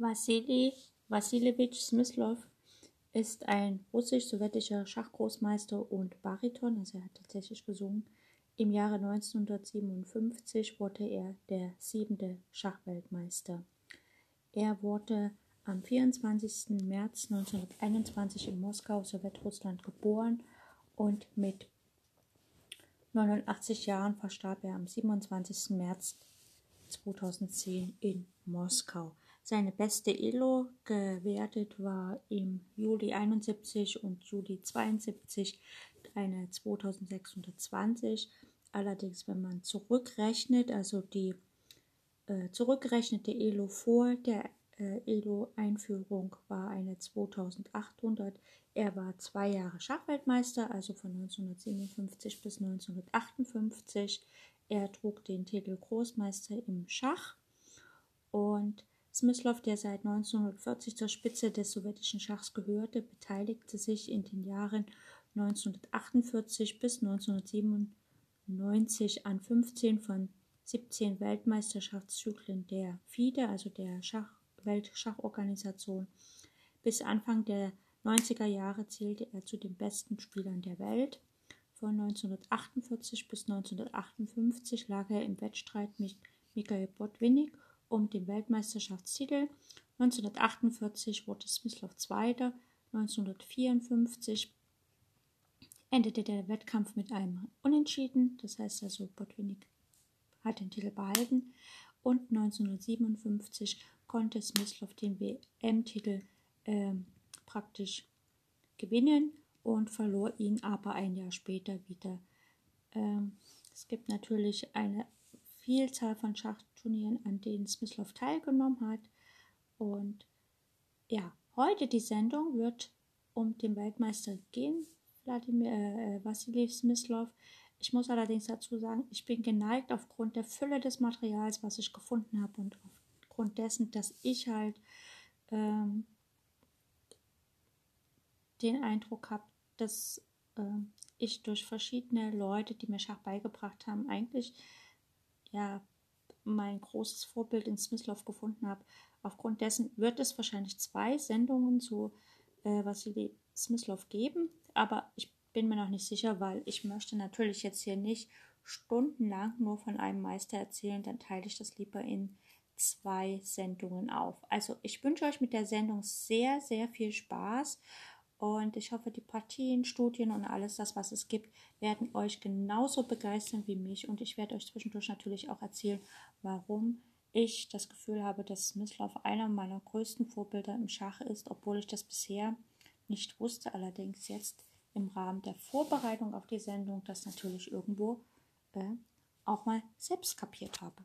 Wassili Wassiljewitsch Smyslov ist ein russisch-sowjetischer Schachgroßmeister und Bariton, also er hat tatsächlich gesungen. Im Jahre 1957 wurde er der siebente Schachweltmeister. Er wurde am 24. März 1921 in Moskau, Sowjetrussland, geboren und mit 89 Jahren verstarb er am 27. März 2010 in Moskau. Seine beste Elo gewertet war im Juli 71 und Juli 72 eine 2620. Allerdings, wenn man zurückrechnet, also die äh, zurückgerechnete Elo vor der äh, Elo-Einführung war eine 2800. Er war zwei Jahre Schachweltmeister, also von 1957 bis 1958. Er trug den Titel Großmeister im Schach und Smyslov, der seit 1940 zur Spitze des sowjetischen Schachs gehörte, beteiligte sich in den Jahren 1948 bis 1997 an 15 von 17 Weltmeisterschaftszyklen der FIDE, also der Schach Weltschachorganisation. Bis Anfang der 90er Jahre zählte er zu den besten Spielern der Welt. Von 1948 bis 1958 lag er im Wettstreit mit Mikhail Botwinnik um den Weltmeisterschaftstitel. 1948 wurde Smyslov Zweiter. 1954 endete der Wettkampf mit einem Unentschieden. Das heißt also, Botwinnik hat den Titel behalten. Und 1957 konnte Smyslov den WM-Titel äh, praktisch gewinnen und verlor ihn aber ein Jahr später wieder. Ähm, es gibt natürlich eine Vielzahl von Schachturnieren, an denen Smyslov teilgenommen hat. Und ja, heute die Sendung wird um den Weltmeister gehen, Wladimir äh, Vassilij Smyslov. Ich muss allerdings dazu sagen, ich bin geneigt aufgrund der Fülle des Materials, was ich gefunden habe und aufgrund dessen, dass ich halt ähm, den Eindruck habe, dass äh, ich durch verschiedene Leute, die mir Schach beigebracht haben, eigentlich ja mein großes Vorbild in Smyslov gefunden habe. Aufgrund dessen wird es wahrscheinlich zwei Sendungen zu äh, Vasily Smyslov geben, aber ich bin mir noch nicht sicher, weil ich möchte natürlich jetzt hier nicht stundenlang nur von einem Meister erzählen, dann teile ich das lieber in zwei Sendungen auf. Also ich wünsche euch mit der Sendung sehr, sehr viel Spaß und ich hoffe, die Partien, Studien und alles das, was es gibt, werden euch genauso begeistern wie mich. Und ich werde euch zwischendurch natürlich auch erzählen, warum ich das Gefühl habe, dass Smyslov einer meiner größten Vorbilder im Schach ist, obwohl ich das bisher nicht wusste. Allerdings jetzt im Rahmen der Vorbereitung auf die Sendung das natürlich irgendwo äh, auch mal selbst kapiert habe.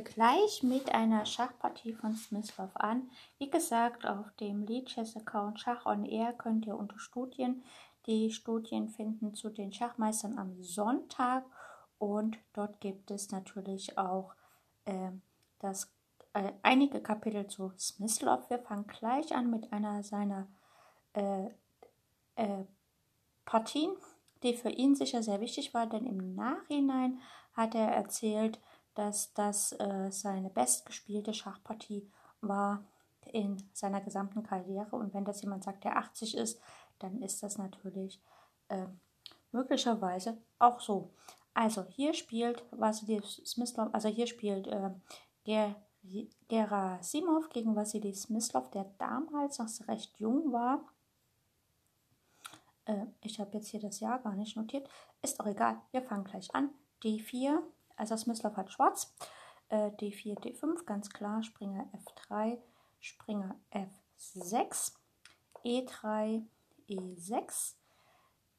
Wir gleich mit einer Schachpartie von Smyslov an. Wie gesagt, auf dem Leadchess-Account Schach on Air könnt ihr unter Studien die Studien finden zu den Schachmeistern am Sonntag und dort gibt es natürlich auch äh, das, äh, einige Kapitel zu Smyslov. Wir fangen gleich an mit einer seiner äh, äh Partien, die für ihn sicher sehr wichtig war, denn im Nachhinein hat er erzählt, dass das äh, seine bestgespielte Schachpartie war in seiner gesamten Karriere. Und wenn das jemand sagt, der 80 ist, dann ist das natürlich äh, möglicherweise auch so. Also hier spielt Vasily Smyslov, also hier spielt äh, Ger Gerasimov gegen Vasily Smyslov, der damals noch recht jung war. Äh, ich habe jetzt hier das Jahr gar nicht notiert. Ist auch egal, wir fangen gleich an. D4, also Smyslov hat schwarz. Äh, D4, D5, ganz klar. Springer F3, Springer F6, E3, E6,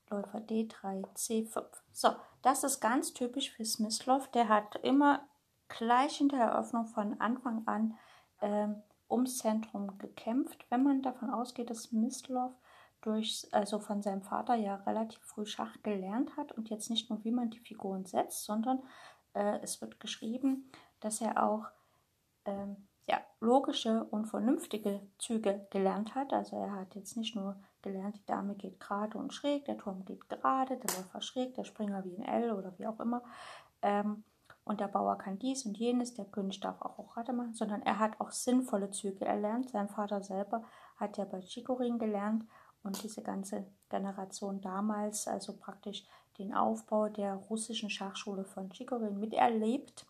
Läufer D3, C5. So, das ist ganz typisch für Smyslov. Der hat immer gleich in der Eröffnung von Anfang an äh, ums Zentrum gekämpft. Wenn man davon ausgeht, dass Mislov durch, also von seinem Vater ja relativ früh Schach gelernt hat und jetzt nicht nur, wie man die Figuren setzt, sondern äh, es wird geschrieben, dass er auch ähm, ja, logische und vernünftige Züge gelernt hat. Also er hat jetzt nicht nur gelernt, die Dame geht gerade und schräg, der Turm geht gerade, der Läufer schräg, der Springer wie ein L oder wie auch immer. Ähm, und der Bauer kann dies und jenes, der König darf auch Rochade machen, sondern er hat auch sinnvolle Züge erlernt. Sein Vater selber hat ja bei Chicorin gelernt und diese ganze Generation damals, also praktisch den Aufbau der russischen Schachschule von Chicorin miterlebt.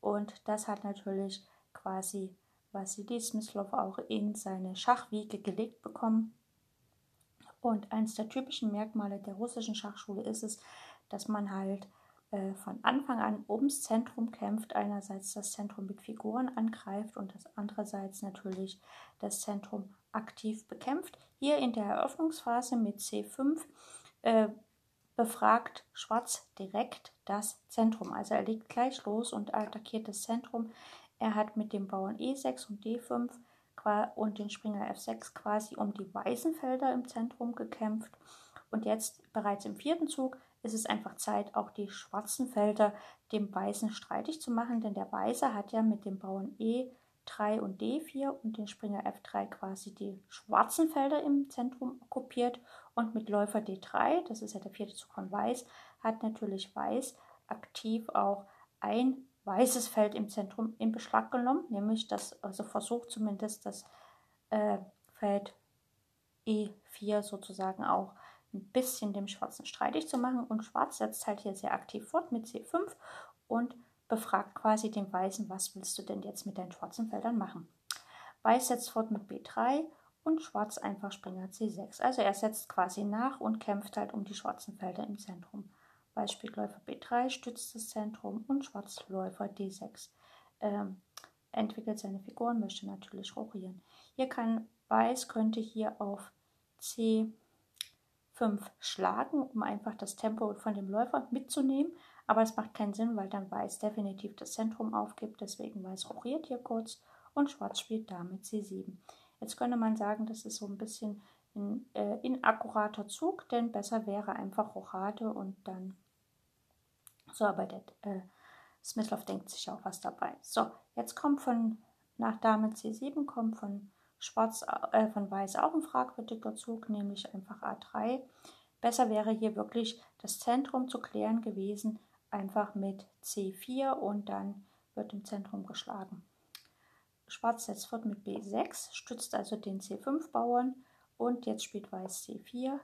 Und das hat natürlich quasi Wassily Smyslov auch in seine Schachwiege gelegt bekommen. Und eines der typischen Merkmale der russischen Schachschule ist es, dass man halt äh, von Anfang an ums Zentrum kämpft. Einerseits das Zentrum mit Figuren angreift und das andererseits natürlich das Zentrum aktiv bekämpft. Hier in der Eröffnungsphase mit C5 äh, befragt Schwarz direkt das Zentrum. Also er legt gleich los und attackiert das Zentrum. Er hat mit dem Bauern E6 und D5 und den Springer F6 quasi um die weißen Felder im Zentrum gekämpft. Und jetzt bereits im vierten Zug ist es einfach Zeit, auch die schwarzen Felder dem Weißen streitig zu machen, denn der Weiße hat ja mit dem Bauern E3 und D4 und den Springer F3 quasi die schwarzen Felder im Zentrum okkupiert und mit Läufer D3, das ist ja der vierte Zug von Weiß, hat natürlich Weiß aktiv auch ein weißes Feld im Zentrum in Beschlag genommen, nämlich das, also versucht zumindest das äh, Feld E4 sozusagen auch ein bisschen dem Schwarzen streitig zu machen. Und Schwarz setzt halt hier sehr aktiv fort mit C5 und befragt quasi den Weißen, was willst du denn jetzt mit deinen schwarzen Feldern machen? Weiß setzt fort mit B3 und Schwarz einfach Springer C6. Also er setzt quasi nach und kämpft halt um die schwarzen Felder im Zentrum. Beispiel Läufer B3 stützt das Zentrum und Schwarzläufer D6 ähm, entwickelt seine Figuren, möchte natürlich rochieren. Hier kann Weiß könnte hier auf C5 schlagen, um einfach das Tempo von dem Läufer mitzunehmen, aber es macht keinen Sinn, weil dann Weiß definitiv das Zentrum aufgibt, deswegen Weiß rochiert hier kurz und Schwarz spielt damit C7. Jetzt könnte man sagen, das ist so ein bisschen ein äh, inakkurater Zug, denn besser wäre einfach Rochade und dann so, aber der äh, Smyslov denkt sich auch was dabei. So, jetzt kommt von nach Dame C7 kommt von Schwarz, äh, von Weiß auch ein fragwürdiger Zug, nämlich einfach A3. Besser wäre hier wirklich das Zentrum zu klären gewesen, einfach mit C4 und dann wird im Zentrum geschlagen. Schwarz setzt fort mit B6, stützt also den C5-Bauern und jetzt spielt Weiß C4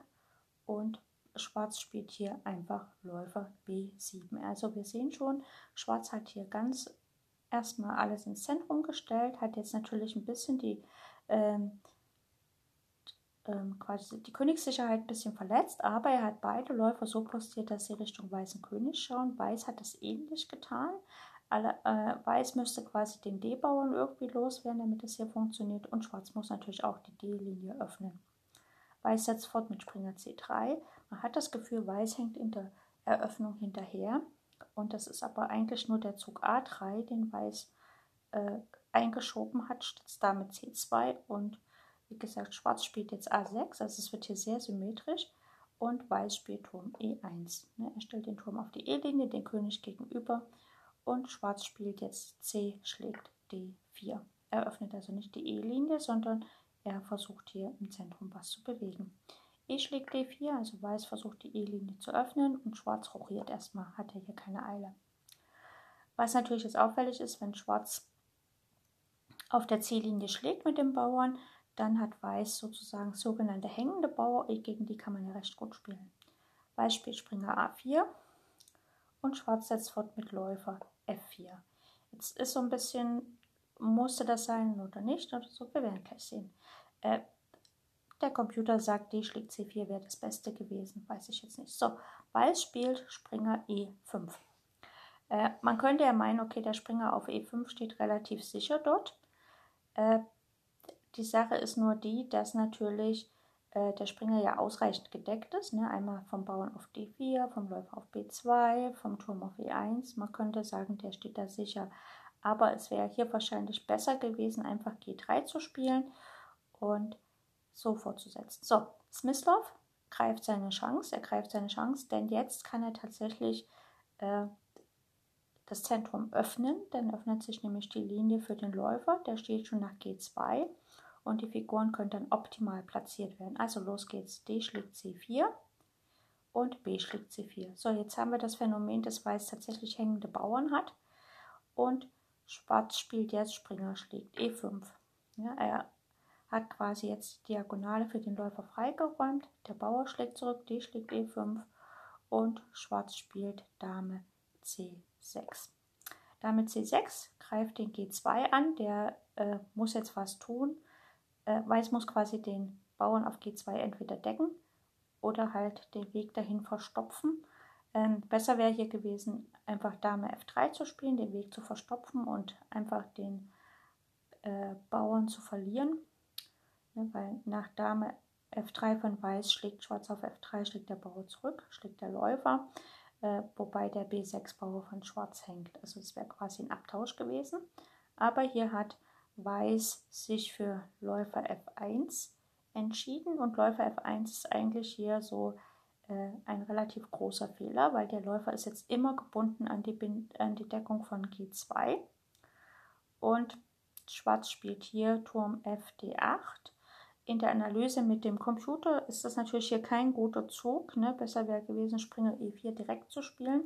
und Schwarz spielt hier einfach Läufer B7. Also wir sehen schon, Schwarz hat hier ganz erstmal alles ins Zentrum gestellt, hat jetzt natürlich ein bisschen die, ähm, ähm, quasi die Königssicherheit ein bisschen verletzt, aber er hat beide Läufer so postiert, dass sie Richtung weißen König schauen. Weiß hat das ähnlich getan. Alle, äh, Weiß müsste quasi den D-Bauern irgendwie loswerden, damit es hier funktioniert und Schwarz muss natürlich auch die D-Linie öffnen. Weiß setzt fort mit Springer C3. Man hat das Gefühl, Weiß hängt in der Eröffnung hinterher. Und das ist aber eigentlich nur der Zug A3, den Weiß äh, eingeschoben hat, stützt damit C2. Und wie gesagt, Schwarz spielt jetzt A6. Also es wird hier sehr symmetrisch. Und Weiß spielt Turm E1. Ne, er stellt den Turm auf die E-Linie, den König gegenüber. Und Schwarz spielt jetzt C, schlägt D4. Er öffnet also nicht die E-Linie, sondern er versucht hier im Zentrum was zu bewegen. E schlägt D4, also Weiß versucht die E-Linie zu öffnen und Schwarz rochiert erstmal, hat er hier keine Eile. Was natürlich jetzt auffällig ist, wenn Schwarz auf der C-Linie schlägt mit dem Bauern, dann hat Weiß sozusagen sogenannte hängende Bauer, gegen die kann man ja recht gut spielen. Weiß spielt Springer A4 und Schwarz setzt fort mit Läufer F4. Jetzt ist so ein bisschen, musste das sein oder nicht, oder so, wir werden gleich sehen. Äh, der Computer sagt, D schlägt C4 wäre das Beste gewesen. Weiß ich jetzt nicht. So, Weiß spielt Springer E5. Äh, man könnte ja meinen, okay, der Springer auf E5 steht relativ sicher dort. Äh, die Sache ist nur die, dass natürlich äh, der Springer ja ausreichend gedeckt ist. Ne? Einmal vom Bauern auf D4, vom Läufer auf B2, vom Turm auf E1. Man könnte sagen, der steht da sicher aber es wäre hier wahrscheinlich besser gewesen, einfach G3 zu spielen und so fortzusetzen. So, Smyslov greift seine Chance, er greift seine Chance, denn jetzt kann er tatsächlich äh, das Zentrum öffnen, dann öffnet sich nämlich die Linie für den Läufer, der steht schon nach G2 und die Figuren können dann optimal platziert werden. Also los geht's, D schlägt C4 und B schlägt C4. So, jetzt haben wir das Phänomen, dass Weiß tatsächlich hängende Bauern hat und Schwarz spielt jetzt, Springer schlägt E5. Ja, er hat quasi jetzt die Diagonale für den Läufer freigeräumt, der Bauer schlägt zurück, D schlägt E5 und Schwarz spielt Dame C6. Dame C6 greift den G2 an, der äh, muss jetzt was tun. Äh, Weiß muss quasi den Bauern auf G2 entweder decken oder halt den Weg dahin verstopfen. Ähm, besser wäre hier gewesen, einfach Dame F3 zu spielen, den Weg zu verstopfen und einfach den äh, Bauern zu verlieren. Ne, weil nach Dame F3 von Weiß schlägt Schwarz auf F3, schlägt der Bauer zurück, schlägt der Läufer, äh, wobei der B6-Bauer von Schwarz hängt. Also es wäre quasi ein Abtausch gewesen. Aber hier hat Weiß sich für Läufer F1 entschieden und Läufer F1 ist eigentlich hier so äh, ein relativ großer Fehler, weil der Läufer ist jetzt immer gebunden an die, an die Deckung von G2 und Schwarz spielt hier Turm FD8. In der Analyse mit dem Computer ist das natürlich hier kein guter Zug. Ne? Besser wäre gewesen, Springer E4 direkt zu spielen.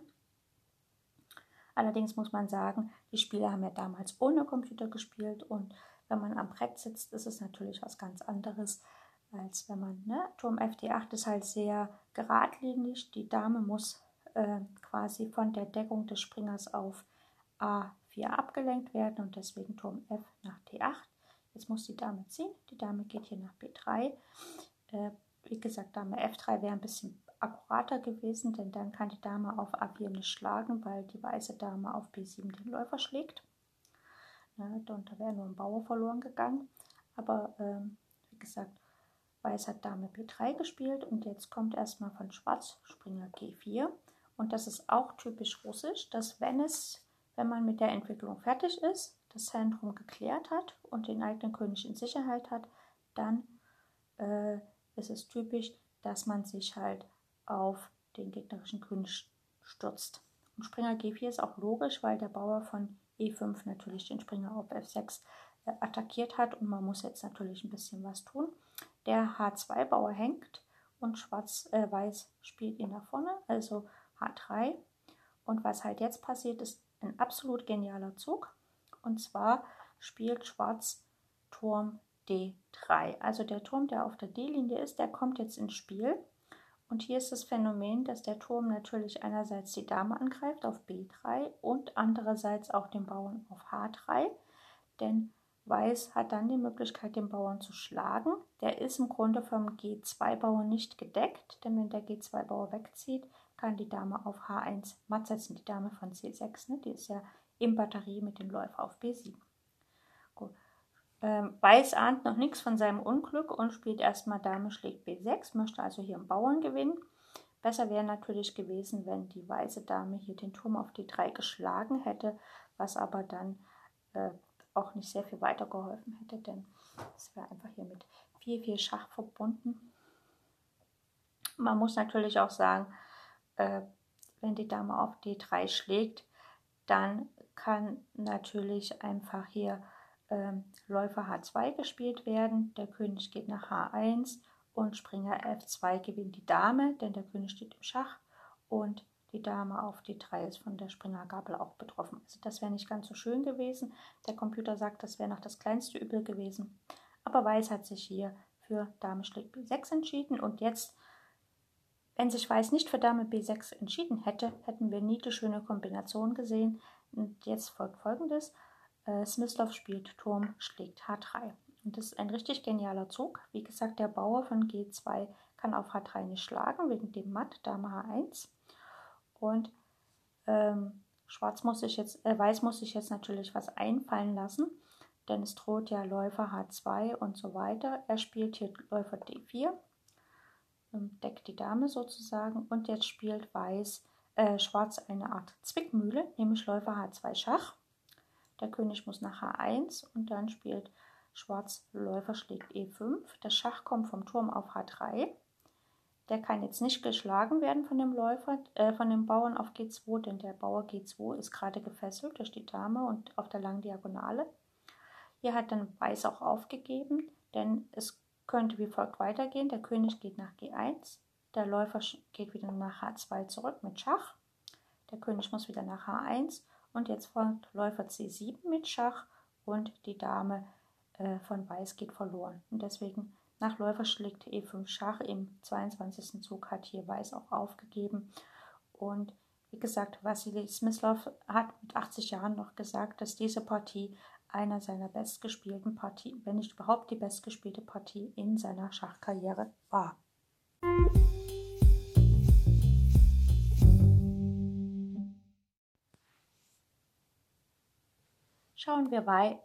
Allerdings muss man sagen, die Spieler haben ja damals ohne Computer gespielt und wenn man am Brett sitzt, ist es natürlich was ganz anderes, als wenn man, ne, Turm FD8 ist halt sehr geradlinig. Die Dame muss äh, quasi von der Deckung des Springers auf A4 abgelenkt werden und deswegen Turm F nach D8. Jetzt muss die Dame ziehen. Die Dame geht hier nach B3. Äh, wie gesagt, Dame F3 wäre ein bisschen akkurater gewesen, denn dann kann die Dame auf A4 nicht schlagen, weil die weiße Dame auf B7 den Läufer schlägt. Ja, und da wäre nur ein Bauer verloren gegangen. Aber ähm, wie gesagt, Weiß hat Dame B3 gespielt und jetzt kommt erstmal von Schwarz Springer G4. Und das ist auch typisch russisch, dass wenn es, wenn man mit der Entwicklung fertig ist, das Zentrum geklärt hat und den eigenen König in Sicherheit hat, dann äh, ist es typisch, dass man sich halt auf den gegnerischen König stürzt. Und Springer G4 ist auch logisch, weil der Bauer von E5 natürlich den Springer auf F6 äh, attackiert hat und man muss jetzt natürlich ein bisschen was tun. Der H2-Bauer hängt und Schwarz-Weiß äh, spielt ihn nach vorne, also H3. Und was halt jetzt passiert, ist ein absolut genialer Zug. Und zwar spielt Schwarz Turm D3. Also der Turm, der auf der D-Linie ist, der kommt jetzt ins Spiel. Und hier ist das Phänomen, dass der Turm natürlich einerseits die Dame angreift auf B3 und andererseits auch den Bauern auf H3. Denn Weiß hat dann die Möglichkeit, den Bauern zu schlagen. Der ist im Grunde vom G2-Bauern nicht gedeckt, denn wenn der G2-Bauer wegzieht, kann die Dame auf H1 matt setzen, die Dame von C6. Ne? Die ist ja in Batterie mit dem Läufer auf B7. Ähm, Weiß ahnt noch nichts von seinem Unglück und spielt erstmal Dame schlägt B6, möchte also hier einen Bauern gewinnen. Besser wäre natürlich gewesen, wenn die weiße Dame hier den Turm auf D3 geschlagen hätte, was aber dann äh, auch nicht sehr viel weitergeholfen hätte, denn es wäre einfach hier mit viel, viel Schach verbunden. Man muss natürlich auch sagen, äh, wenn die Dame auf D3 schlägt, dann kann natürlich einfach hier äh, Läufer H2 gespielt werden. Der König geht nach H1 und Springer F2 gewinnt die Dame, denn der König steht im Schach und die Dame auf die 3 ist von der Springergabel auch betroffen. Also das wäre nicht ganz so schön gewesen. Der Computer sagt, das wäre noch das kleinste Übel gewesen. Aber Weiß hat sich hier für Dame schlägt B6 entschieden und jetzt, wenn sich Weiß nicht für Dame B6 entschieden hätte, hätten wir nie die schöne Kombination gesehen. Und jetzt folgt folgendes. Äh, Smyslov spielt Turm schlägt H3. Und das ist ein richtig genialer Zug. Wie gesagt, der Bauer von G2 kann auf H3 nicht schlagen, wegen dem Matt, Dame H1. Und ähm, Schwarz muss sich jetzt, äh, Weiß muss sich jetzt natürlich was einfallen lassen, denn es droht ja Läufer H2 und so weiter. Er spielt hier Läufer D4, ähm, deckt die Dame sozusagen und jetzt spielt Weiß, äh, Schwarz eine Art Zwickmühle, nämlich Läufer H2 Schach. Der König muss nach H1 und dann spielt Schwarz Läufer schlägt E5. Das Schach kommt vom Turm auf H3. Der kann jetzt nicht geschlagen werden von dem Läufer, äh, von dem Bauern auf G2, denn der Bauer G2 ist gerade gefesselt durch die Dame und auf der langen Diagonale. Hier hat dann Weiß auch aufgegeben, denn es könnte wie folgt weitergehen. Der König geht nach G1, der Läufer geht wieder nach H2 zurück mit Schach. Der König muss wieder nach H1 und jetzt folgt Läufer C7 mit Schach und die Dame äh, von Weiß geht verloren. Und deswegen nach Läufer schlägt E5 Schach im 22. Zug hat hier Weiß auch aufgegeben. Und wie gesagt, Wassili Smyslov hat mit 80 Jahren noch gesagt, dass diese Partie einer seiner bestgespielten Partien, wenn nicht überhaupt die bestgespielte Partie in seiner Schachkarriere war. Schauen wir, wei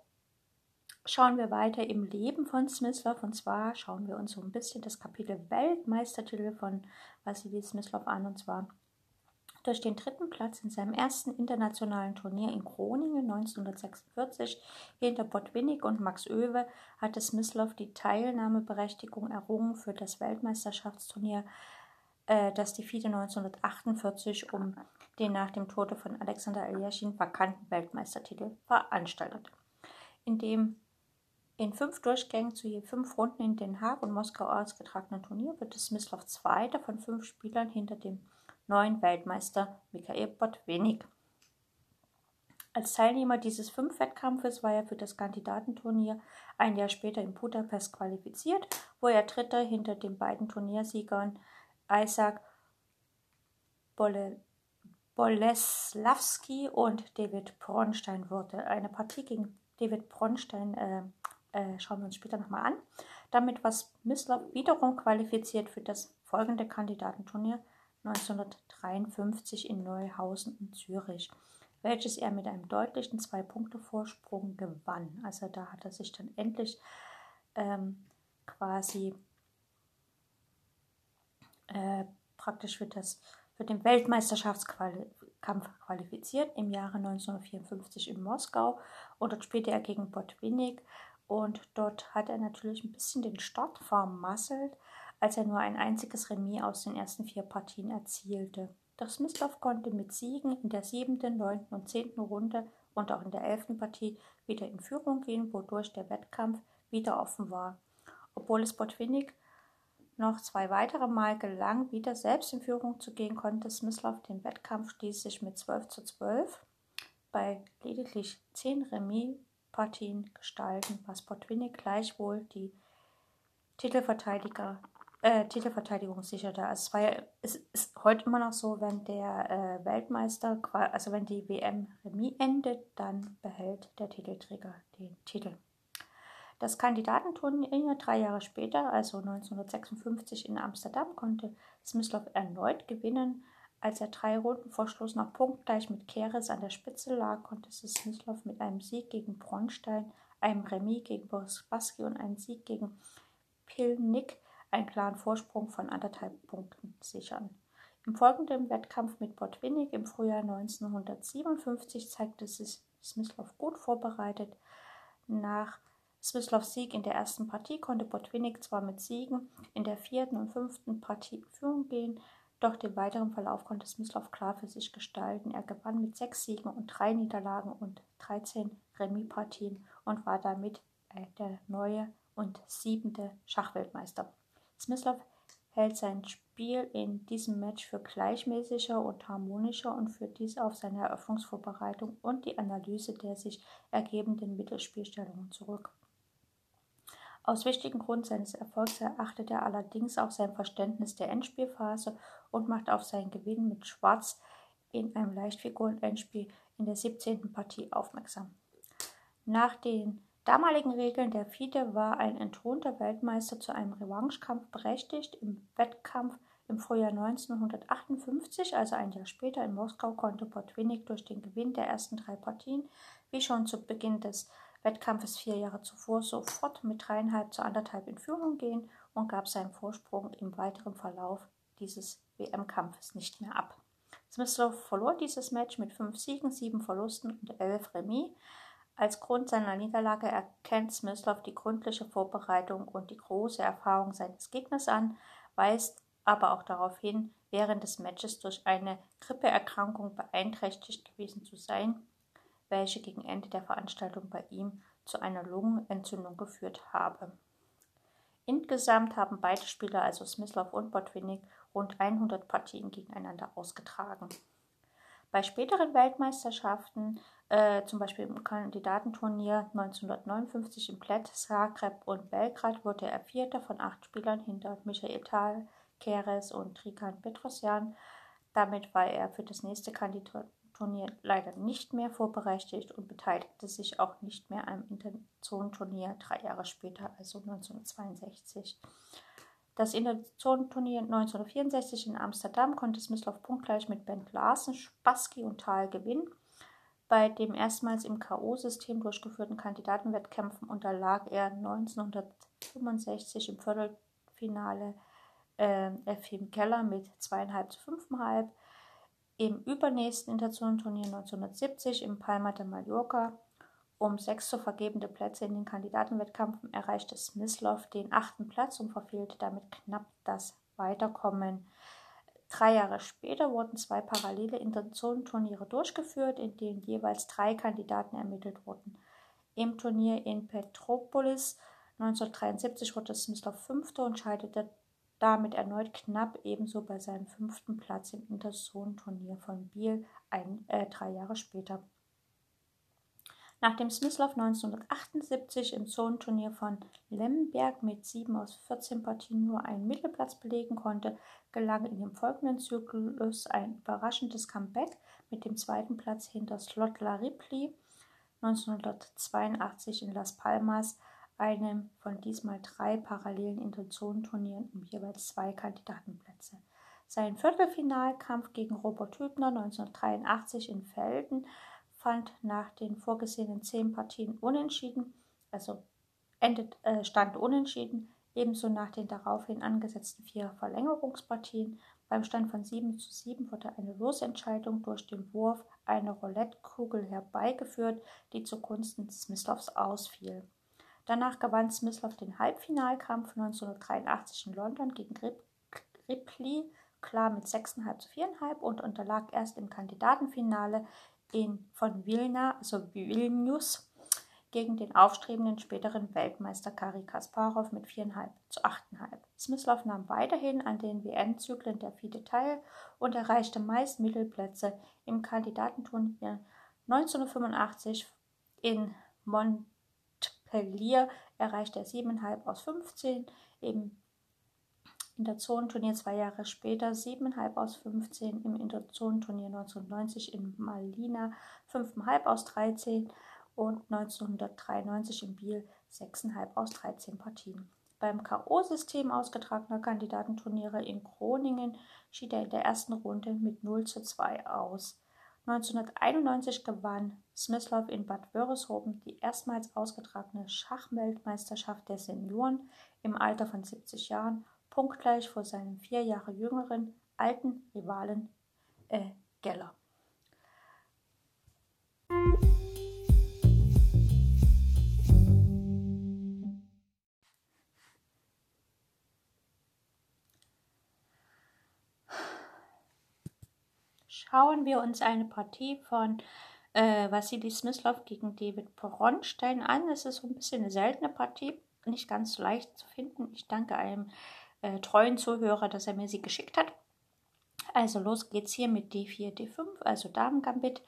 schauen wir weiter im Leben von Smyslov und zwar schauen wir uns so ein bisschen das Kapitel Weltmeistertitel von Wassili Smyslov an. Und zwar durch den dritten Platz in seinem ersten internationalen Turnier in Groningen 1946 hinter Botwinnik und Max Oewe hatte Smyslov die Teilnahmeberechtigung errungen für das Weltmeisterschaftsturnier, äh, das die FIDE 1948 um den nach dem Tode von Alexander Aljaschin vakanten Weltmeistertitel veranstaltet. In dem in fünf Durchgängen zu je fünf Runden in Den Haag und Moskau ausgetragenen Turnier wird Smyslov Zweiter von fünf Spielern hinter dem neuen Weltmeister Mikhail Botvinnik. Als Teilnehmer dieses Fünf-Wettkampfes war er für das Kandidatenturnier ein Jahr später in Budapest qualifiziert, wo er Dritter hinter den beiden Turniersiegern Isaac Boleslavski und David Bronstein wurde. Eine Partie gegen David Bronstein äh, äh, schauen wir uns später nochmal an. Damit war Mislav wiederum qualifiziert für das folgende Kandidatenturnier 1953 in Neuhausen und Zürich, welches er mit einem deutlichen Zwei-Punkte-Vorsprung gewann. Also da hat er sich dann endlich ähm, quasi äh, praktisch für, das, für den Weltmeisterschaftskampf qualifiziert im Jahre 1954 in Moskau und dort spielte er gegen Botwinnik und dort hat er natürlich ein bisschen den Start vermasselt, als er nur ein einziges Remis aus den ersten vier Partien erzielte. Doch Smyslov konnte mit Siegen in der siebten, neunten und zehnten Runde und auch in der elften Partie wieder in Führung gehen, wodurch der Wettkampf wieder offen war. Obwohl es Botwinnik noch zwei weitere Mal gelang, wieder selbst in Führung zu gehen, konnte Smyslov den Wettkampf schließlich mit 12 zu 12 bei lediglich zehn Remis-Partien gestalten, was Botwinnik gleichwohl die Titelverteidiger äh, Titelverteidigung sicherte. Also es, ja, es ist heute immer noch so, wenn der äh, Weltmeister, also wenn die WM Remis endet, dann behält der Titelträger den Titel. Das Kandidatenturnier drei Jahre später, also 1956 in Amsterdam, konnte Smyslov erneut gewinnen. Als er drei Runden vor Schluss noch punktgleich mit Keres an der Spitze lag, konnte Smyslov mit einem Sieg gegen Bronstein, einem Remis gegen Boris und einem Sieg gegen Pilnik einen klaren Vorsprung von anderthalb Punkten sichern. Im folgenden Wettkampf mit Botwinnik im Frühjahr 1957 zeigte sich Smyslov gut vorbereitet. Nach Smyslovs Sieg in der ersten Partie konnte Botwinnik zwar mit Siegen in der vierten und fünften Partie in Führung gehen, doch den weiteren Verlauf konnte Smyslov klar für sich gestalten. Er gewann mit sechs Siegen und drei Niederlagen und 13 Remis-Partien und war damit der neue und siebente Schachweltmeister. Smyslov hält sein Spiel in diesem Match für gleichmäßiger und harmonischer und führt dies auf seine Eröffnungsvorbereitung und die Analyse der sich ergebenden Mittelspielstellungen zurück. Aus wichtigen Grund seines Erfolgs erachtet er allerdings auch sein Verständnis der Endspielphase und macht auf seinen Gewinn mit Schwarz in einem Leichtfiguren-Endspiel in der 17. Partie aufmerksam. Nach den damaligen Regeln der FIDE war ein entthronter Weltmeister zu einem Revanchekampf berechtigt. Im Wettkampf im Frühjahr 1958, also ein Jahr später in Moskau, konnte Botwinnik durch den Gewinn der ersten drei Partien, wie schon zu Beginn des Wettkampfes vier Jahre zuvor, sofort mit dreieinhalb zu anderthalb in Führung gehen und gab seinen Vorsprung im weiteren Verlauf dieses WM-Kampfes nicht mehr ab. Smyslov verlor dieses Match mit fünf Siegen, sieben Verlusten und elf Remis Als Grund seiner Niederlage erkennt Smyslov die gründliche Vorbereitung und die große Erfahrung seines Gegners an, weist aber auch darauf hin, während des Matches durch eine Grippeerkrankung beeinträchtigt gewesen zu sein, welche gegen Ende der Veranstaltung bei ihm zu einer Lungenentzündung geführt habe. Insgesamt haben beide Spieler, also Smyslov und Botwinnik, rund 100 Partien gegeneinander ausgetragen. Bei späteren Weltmeisterschaften, äh, zum Beispiel im Kandidatenturnier 1959 in Plet, Zagreb und Belgrad, wurde er Vierter von acht Spielern hinter Michael Tal, Keres und Trikan Petrosyan. Damit war er für das nächste Kandidatenturnier leider nicht mehr vorberechtigt und beteiligte sich auch nicht mehr am Interzonenturnier drei Jahre später, also 1962. Das Interzonenturnier 1964 in Amsterdam konnte Smyslov punktgleich mit Ben Larsen, Spassky und Thal gewinnen. Bei dem erstmals im K.O.-System durchgeführten Kandidatenwettkämpfen unterlag er 1965 im Viertelfinale äh, Efim Keller mit 2,5 zu 5,5. Im übernächsten Interzonenturnier 1970 im Palma de Mallorca um sechs zu vergebende Plätze in den Kandidatenwettkämpfen erreichte Smyslov den achten Platz und verfehlte damit knapp das Weiterkommen. Drei Jahre später wurden zwei parallele Interzonenturniere durchgeführt, in denen jeweils drei Kandidaten ermittelt wurden. Im Turnier in Petropolis 1973 wurde Smyslov Fünfter und scheiterte damit erneut knapp ebenso bei seinem fünften Platz im Interzonenturnier von Biel ein, äh, drei Jahre später. Nachdem Smyslov 1978 im Zonenturnier von Lemberg mit 7 aus 14 Partien nur einen Mittelplatz belegen konnte, gelang in dem folgenden Zyklus ein überraschendes Comeback mit dem zweiten Platz hinter Slotla Ripley 1982 in Las Palmas, einem von diesmal drei parallelen Interzonenturnieren um jeweils zwei Kandidatenplätze. Sein Viertelfinalkampf gegen Robert Hübner 1983 in Felden fand nach den vorgesehenen zehn Partien unentschieden, also endet, äh, stand unentschieden, ebenso nach den daraufhin angesetzten vier Verlängerungspartien. Beim Stand von 7 zu 7 wurde eine Losentscheidung durch den Wurf einer Roulettekugel herbeigeführt, die zugunsten Smyslovs ausfiel. Danach gewann Smyslov den Halbfinalkampf 1983 in London gegen Ripley klar mit 6,5 zu 4,5 und unterlag erst im Kandidatenfinale in, von Vilna, also Vilnius, gegen den aufstrebenden späteren Weltmeister Kari Kasparov mit 4,5 zu 8,5. Smyslov nahm weiterhin an den WM-Zyklen der FIDE teil und erreichte meist Mittelplätze im Kandidatenturnier 1985 in Montpellier erreichte er 7,5 aus 15, im Interzonenturnier zwei Jahre später 7,5 aus 15, im Interzonenturnier 1990 in Malina 5,5 aus 13 und 1993 in Biel 6,5 aus 13 Partien. Beim K.O.-System ausgetragener Kandidatenturniere in Groningen schied er in der ersten Runde mit 0 zu 2 aus. 1991 gewann Smyslov in Bad Wörishofen die erstmals ausgetragene Schachweltmeisterschaft der Senioren im Alter von 70 Jahren punktgleich vor seinem vier Jahre jüngeren alten Rivalen äh, Geller. Schauen wir uns eine Partie von äh, Vassili Smyslov gegen David Bronstein an. Es ist so ein bisschen eine seltene Partie, nicht ganz leicht zu finden. Ich danke einem äh, treuen Zuhörer, dass er mir sie geschickt hat. Also los geht's hier mit D4, D5, also Damengambit,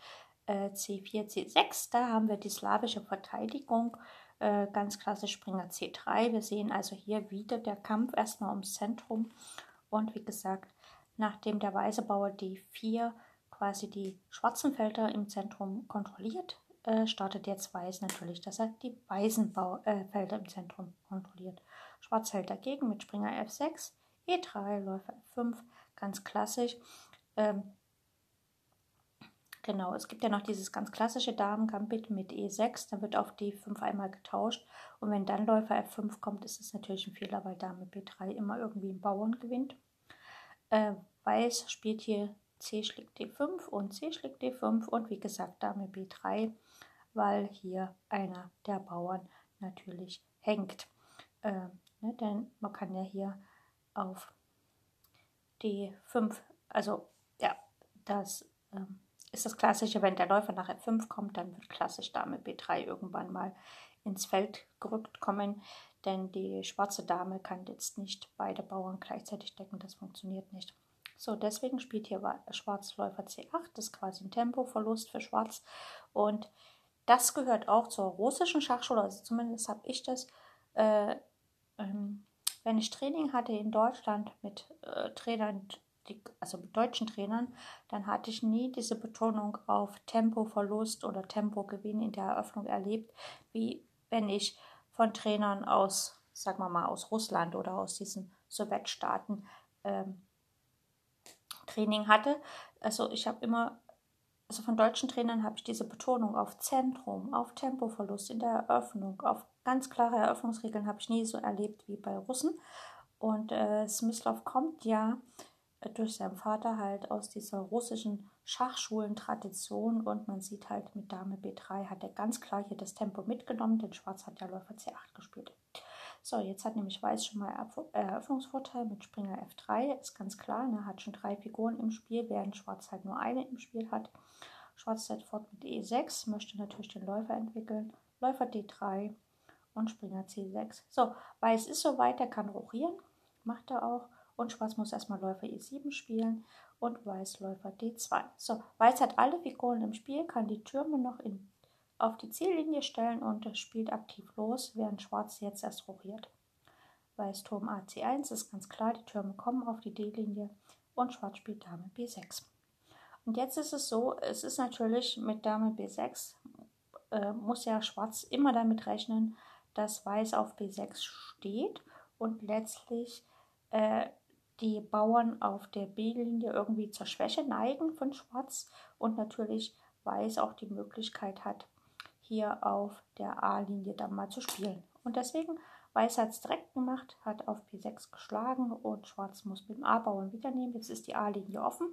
äh, C4, C6. Da haben wir die slawische Verteidigung, äh, ganz klassisch Springer C3. Wir sehen also hier wieder der Kampf erstmal ums Zentrum. Und wie gesagt, nachdem der weiße Bauer D4 quasi die schwarzen Felder im Zentrum kontrolliert, äh, startet jetzt Weiß natürlich, dass er die weißen Bau äh, Felder im Zentrum kontrolliert. Schwarz hält dagegen mit Springer F6, E3, Läufer F5, ganz klassisch. Ähm, genau, es gibt ja noch dieses ganz klassische Damen-Gambit mit E6, dann wird auf D5 einmal getauscht und wenn dann Läufer F5 kommt, ist es natürlich ein Fehler, weil Dame B3 immer irgendwie einen Bauern gewinnt. Äh, Weiß spielt hier C schlägt D5 und C schlägt D5 und wie gesagt Dame B3 weil hier einer der Bauern natürlich hängt. Äh, ne, denn man kann ja hier auf die 5, also ja, das ähm, ist das Klassische, wenn der Läufer nach F5 kommt, dann wird klassisch Dame B3 irgendwann mal ins Feld gerückt kommen, denn die schwarze Dame kann jetzt nicht beide Bauern gleichzeitig decken, das funktioniert nicht. So, deswegen spielt hier Schwarz Läufer C8, das ist quasi ein Tempoverlust für Schwarz. Und das gehört auch zur russischen Schachschule, also zumindest habe ich das, äh, ähm, wenn ich Training hatte in Deutschland mit äh, Trainern, die, also mit deutschen Trainern, dann hatte ich nie diese Betonung auf Tempoverlust oder Tempogewinn in der Eröffnung erlebt, wie wenn ich von Trainern aus, sagen wir mal, aus Russland oder aus diesen Sowjetstaaten ähm, Training hatte. Also ich habe immer, also von deutschen Trainern habe ich diese Betonung auf Zentrum, auf Tempoverlust in der Eröffnung, auf ganz klare Eröffnungsregeln habe ich nie so erlebt wie bei Russen. Und äh, Smyslov kommt ja durch seinen Vater halt aus dieser russischen Schachschulentradition und man sieht halt mit Dame B3 hat er ganz klar hier das Tempo mitgenommen, denn Schwarz hat ja Läufer C8 gespielt. So, jetzt hat nämlich Weiß schon mal Eröffnungsvorteil mit Springer F3, ist ganz klar, er ne, hat schon drei Figuren im Spiel, während Schwarz halt nur eine im Spiel hat. Schwarz setzt fort mit E6, möchte natürlich den Läufer entwickeln, Läufer D3 und Springer C6. So, Weiß ist soweit, er kann rochieren, macht er auch und Schwarz muss erstmal Läufer E7 spielen und Weiß Läufer D2. So, Weiß hat alle Figuren im Spiel, kann die Türme noch in, auf die Ziellinie stellen und spielt aktiv los, während Schwarz jetzt erst rochiert. Weiß Turm AC1 ist ganz klar, die Türme kommen auf die D-Linie und Schwarz spielt Dame B6. Und jetzt ist es so, es ist natürlich mit Dame B6, äh, muss ja Schwarz immer damit rechnen, dass Weiß auf B6 steht und letztlich äh, die Bauern auf der B-Linie irgendwie zur Schwäche neigen von Schwarz und natürlich Weiß auch die Möglichkeit hat, hier auf der A-Linie dann mal zu spielen. Und deswegen Weiß hat es direkt gemacht, hat auf B6 geschlagen und Schwarz muss mit dem A-Bauern wieder nehmen. Jetzt ist die A-Linie offen.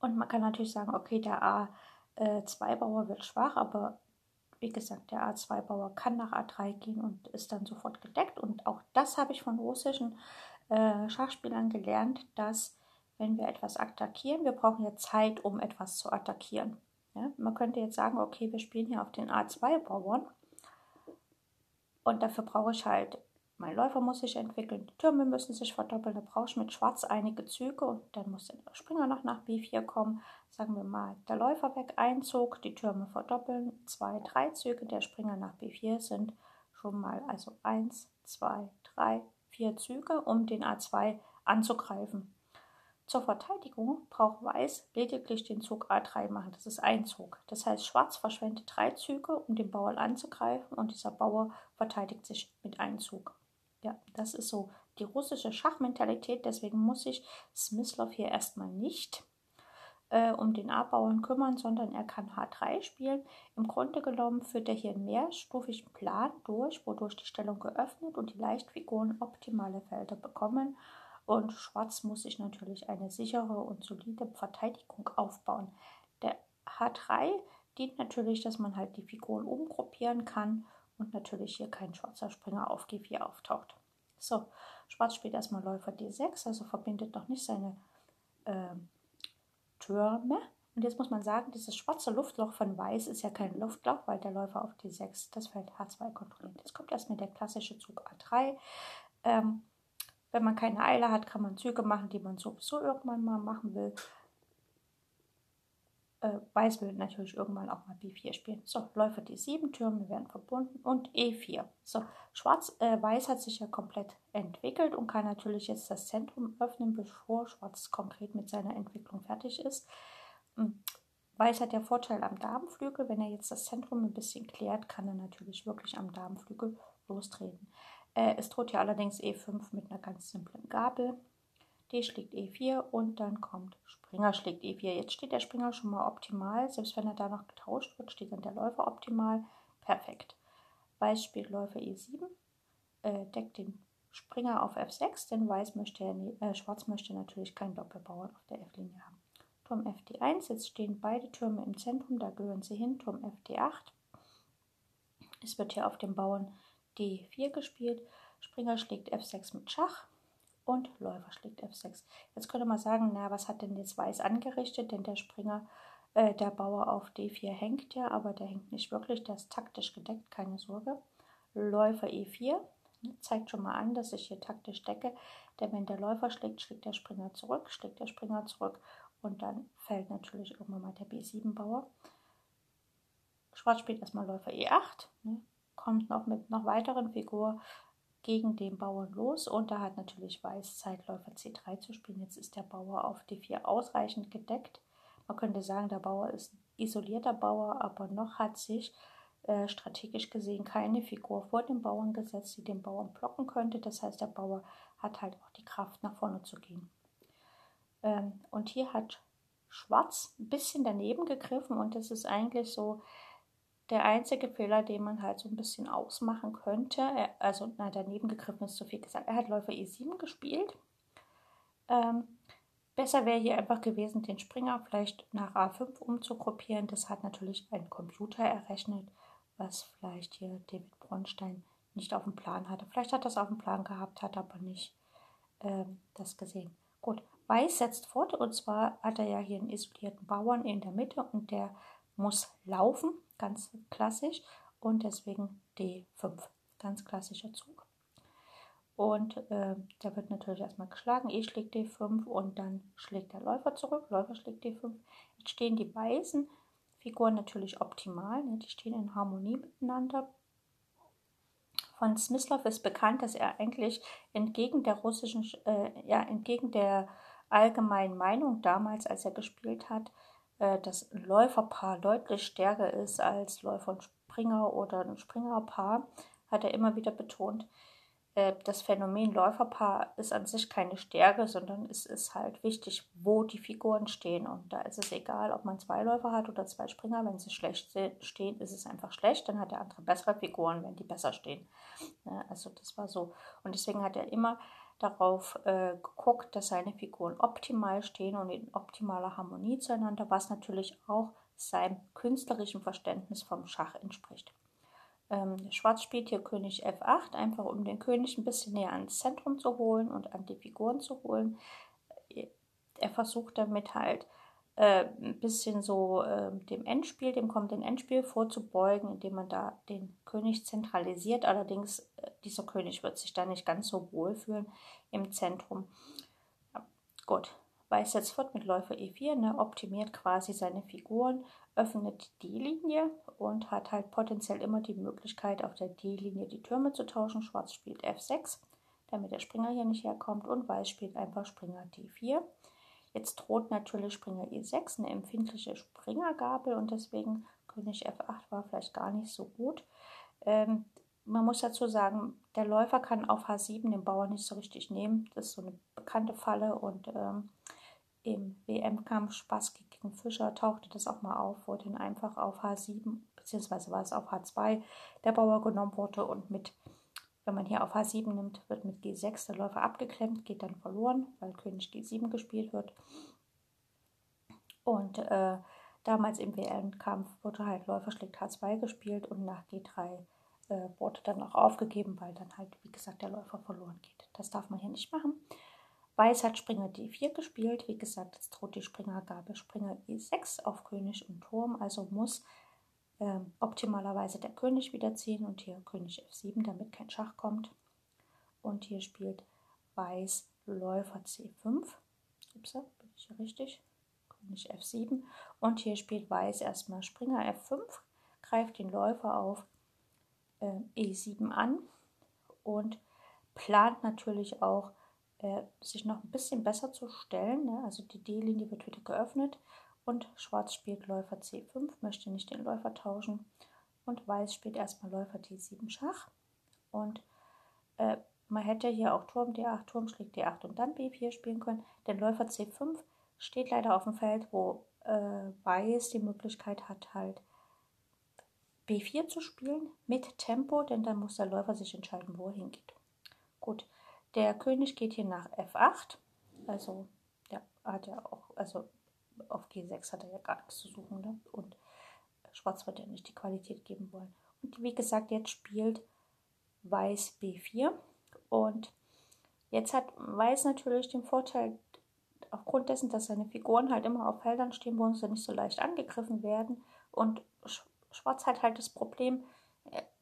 Und man kann natürlich sagen, okay, der A2-Bauer wird schwach, aber wie gesagt, der A2-Bauer kann nach A3 gehen und ist dann sofort gedeckt. Und auch das habe ich von russischen äh, Schachspielern gelernt, dass wenn wir etwas attackieren, wir brauchen ja Zeit, um etwas zu attackieren. Ja? Man könnte jetzt sagen, okay, wir spielen hier auf den A2-Bauern und dafür brauche ich halt, mein Läufer muss sich entwickeln, die Türme müssen sich verdoppeln, da brauche ich mit Schwarz einige Züge und dann muss der Springer noch nach B4 kommen. Sagen wir mal, der Läufer weg, ein Zug, die Türme verdoppeln, zwei, drei Züge, der Springer nach B4 sind schon mal, also eins, zwei, drei, vier Züge, um den A2 anzugreifen. Zur Verteidigung braucht Weiß lediglich den Zug A3 machen. Das ist ein Zug. Das heißt, Schwarz verschwendet drei Züge, um den Bauer anzugreifen und dieser Bauer verteidigt sich mit einem Zug. Ja, das ist so die russische Schachmentalität. Deswegen muss sich Smyslov hier erstmal nicht äh, um den A-Bauern kümmern, sondern er kann H3 spielen. Im Grunde genommen führt er hier einen mehrstufigen Plan durch, wodurch die Stellung geöffnet und die Leichtfiguren optimale Felder bekommen. Und Schwarz muss sich natürlich eine sichere und solide Verteidigung aufbauen. Der H3 dient natürlich, dass man halt die Figuren umgruppieren kann und natürlich hier kein schwarzer Springer auf G4 auftaucht. So, Schwarz spielt erstmal Läufer D6, also verbindet noch nicht seine äh, Türme. Und jetzt muss man sagen, dieses schwarze Luftloch von Weiß ist ja kein Luftloch, weil der Läufer auf D6 das Feld H2 kontrolliert. Jetzt kommt erstmal der klassische Zug A3. Ähm, wenn man keine Eile hat, kann man Züge machen, die man sowieso irgendwann mal machen will. Äh, Weiß will natürlich irgendwann auch mal B4 spielen. So, Läufer D7, Türme werden verbunden und E4. So, Schwarz, äh, Weiß hat sich ja komplett entwickelt und kann natürlich jetzt das Zentrum öffnen, bevor Schwarz konkret mit seiner Entwicklung fertig ist. Hm, Weiß hat ja Vorteil am Damenflügel. Wenn er jetzt das Zentrum ein bisschen klärt, kann er natürlich wirklich am Damenflügel lostreten. Äh, es droht ja allerdings E5 mit einer ganz simplen Gabel. D schlägt E4 und dann kommt Springer schlägt E4. Jetzt steht der Springer schon mal optimal. Selbst wenn er da noch getauscht wird, steht dann der Läufer optimal. Perfekt. Weiß spielt Läufer E7, äh, deckt den Springer auf F6, denn Weiß möchte, äh, Schwarz möchte natürlich keinen Doppelbauern auf der F-Linie haben. Turm fd1. Jetzt stehen beide Türme im Zentrum, da gehören sie hin. Turm fd8. Es wird hier auf dem Bauern d4 gespielt. Springer schlägt f6 mit Schach und Läufer schlägt f6. Jetzt könnte man sagen, na, was hat denn jetzt Weiß angerichtet? Denn der Springer, äh, der Bauer auf d4 hängt ja, aber der hängt nicht wirklich, der ist taktisch gedeckt, keine Sorge. Läufer e4 ne, zeigt schon mal an, dass ich hier taktisch decke, denn wenn der Läufer schlägt, schlägt der Springer zurück, schlägt der Springer zurück und dann fällt natürlich irgendwann mal der b7-Bauer. Schwarz spielt erstmal Läufer e8, ne, kommt noch mit noch weiteren Figuren gegen den Bauern los und da hat natürlich Weiß Zeitläufer C3 zu spielen. Jetzt ist der Bauer auf D4 ausreichend gedeckt. Man könnte sagen, der Bauer ist ein isolierter Bauer, aber noch hat sich äh, strategisch gesehen keine Figur vor dem Bauern gesetzt, die den Bauern blocken könnte. Das heißt, der Bauer hat halt auch die Kraft, nach vorne zu gehen. Ähm, und hier hat Schwarz ein bisschen daneben gegriffen und das ist eigentlich so der einzige Fehler, den man halt so ein bisschen ausmachen könnte, er, also na, daneben gegriffen ist zu viel gesagt, er hat Läufer E7 gespielt. Ähm, besser wäre hier einfach gewesen, den Springer vielleicht nach A5 umzugruppieren. Das hat natürlich ein Computer errechnet, was vielleicht hier David Bronstein nicht auf dem Plan hatte. Vielleicht hat er das auf dem Plan gehabt, hat aber nicht ähm, das gesehen. Gut, Weiß setzt fort und zwar hat er ja hier einen isolierten Bauern in der Mitte und der muss laufen ganz klassisch und deswegen D5, ganz klassischer Zug. Und äh, da wird natürlich erstmal geschlagen, E schlägt D5 und dann schlägt der Läufer zurück, Läufer schlägt D5. Jetzt stehen die weißen Figuren natürlich optimal, ne? die stehen in Harmonie miteinander. Von Smyslov ist bekannt, dass er eigentlich entgegen der russischen, äh, ja, entgegen der allgemeinen Meinung damals, als er gespielt hat, äh, das Läuferpaar deutlich stärker ist als Läufer und Springer oder ein Springerpaar, hat er immer wieder betont. Äh, das Phänomen Läuferpaar ist an sich keine Stärke, sondern es ist halt wichtig, wo die Figuren stehen. Und da ist es egal, ob man zwei Läufer hat oder zwei Springer. Wenn sie schlecht stehen, ist es einfach schlecht. Dann hat der andere bessere Figuren, wenn die besser stehen. Also das war so. Und deswegen hat er immer darauf äh, geguckt, dass seine Figuren optimal stehen und in optimaler Harmonie zueinander, was natürlich auch seinem künstlerischen Verständnis vom Schach entspricht. Ähm, Schwarz spielt hier König F8, einfach um den König ein bisschen näher ans Zentrum zu holen und an die Figuren zu holen. Er versucht damit halt äh, ein bisschen so äh, dem Endspiel, dem kommenden Endspiel vorzubeugen, indem man da den König zentralisiert. Allerdings, äh, dieser König wird sich da nicht ganz so wohl fühlen im Zentrum. Ja, gut, Weiß jetzt fort mit Läufer E4, ne, optimiert quasi seine Figuren, öffnet die Linie und hat halt potenziell immer die Möglichkeit, auf der D-Linie die Türme zu tauschen. Schwarz spielt F6, damit der Springer hier nicht herkommt und Weiß spielt einfach Springer D4. Jetzt droht natürlich Springer E6, eine empfindliche Springergabel und deswegen König F8 war vielleicht gar nicht so gut. Ähm, man muss dazu sagen, der Läufer kann auf H7 den Bauern nicht so richtig nehmen. Das ist so eine bekannte Falle und ähm, im WM-Kampf Spassky gegen Fischer tauchte das auch mal auf, wo dann einfach auf H7, beziehungsweise war es auf H2, der Bauer genommen wurde und mit wenn man hier auf H7 nimmt, wird mit G6 der Läufer abgeklemmt, geht dann verloren, weil König G7 gespielt wird. Und äh, damals im WM-Kampf wurde halt Läufer schlägt H2 gespielt und nach G3 äh, wurde dann auch aufgegeben, weil dann halt, wie gesagt, der Läufer verloren geht. Das darf man hier nicht machen. Weiß hat Springer D4 gespielt. Wie gesagt, jetzt droht die Springergabe Springer E6 auf König und Turm. Also muss äh, optimalerweise der König wiederziehen und hier König F7, damit kein Schach kommt. Und hier spielt Weiß Läufer C5. Ups, bin ich hier richtig? König F7. Und hier spielt Weiß erstmal Springer F5, greift den Läufer auf äh, E7 an und plant natürlich auch, äh, sich noch ein bisschen besser zu stellen. Ne? Also die D-Linie wird wieder geöffnet und Schwarz spielt Läufer C5, möchte nicht den Läufer tauschen. Und Weiß spielt erstmal Läufer D7 Schach. Und äh, man hätte hier auch Turm D8, Turm schlägt D8 und dann B4 spielen können. Denn Läufer C5 steht leider auf dem Feld, wo äh, Weiß die Möglichkeit hat, halt B4 zu spielen mit Tempo, denn dann muss der Läufer sich entscheiden, wo er hingeht. Gut, der König geht hier nach F8, also der hat ja auch, also auf G6 hat er ja gar nichts zu suchen. Ne? Und Schwarz wird ja nicht die Qualität geben wollen. Und wie gesagt, jetzt spielt Weiß B4. Und jetzt hat Weiß natürlich den Vorteil, aufgrund dessen, dass seine Figuren halt immer auf Feldern stehen, wo sie nicht so leicht angegriffen werden. Und Schwarz hat halt das Problem,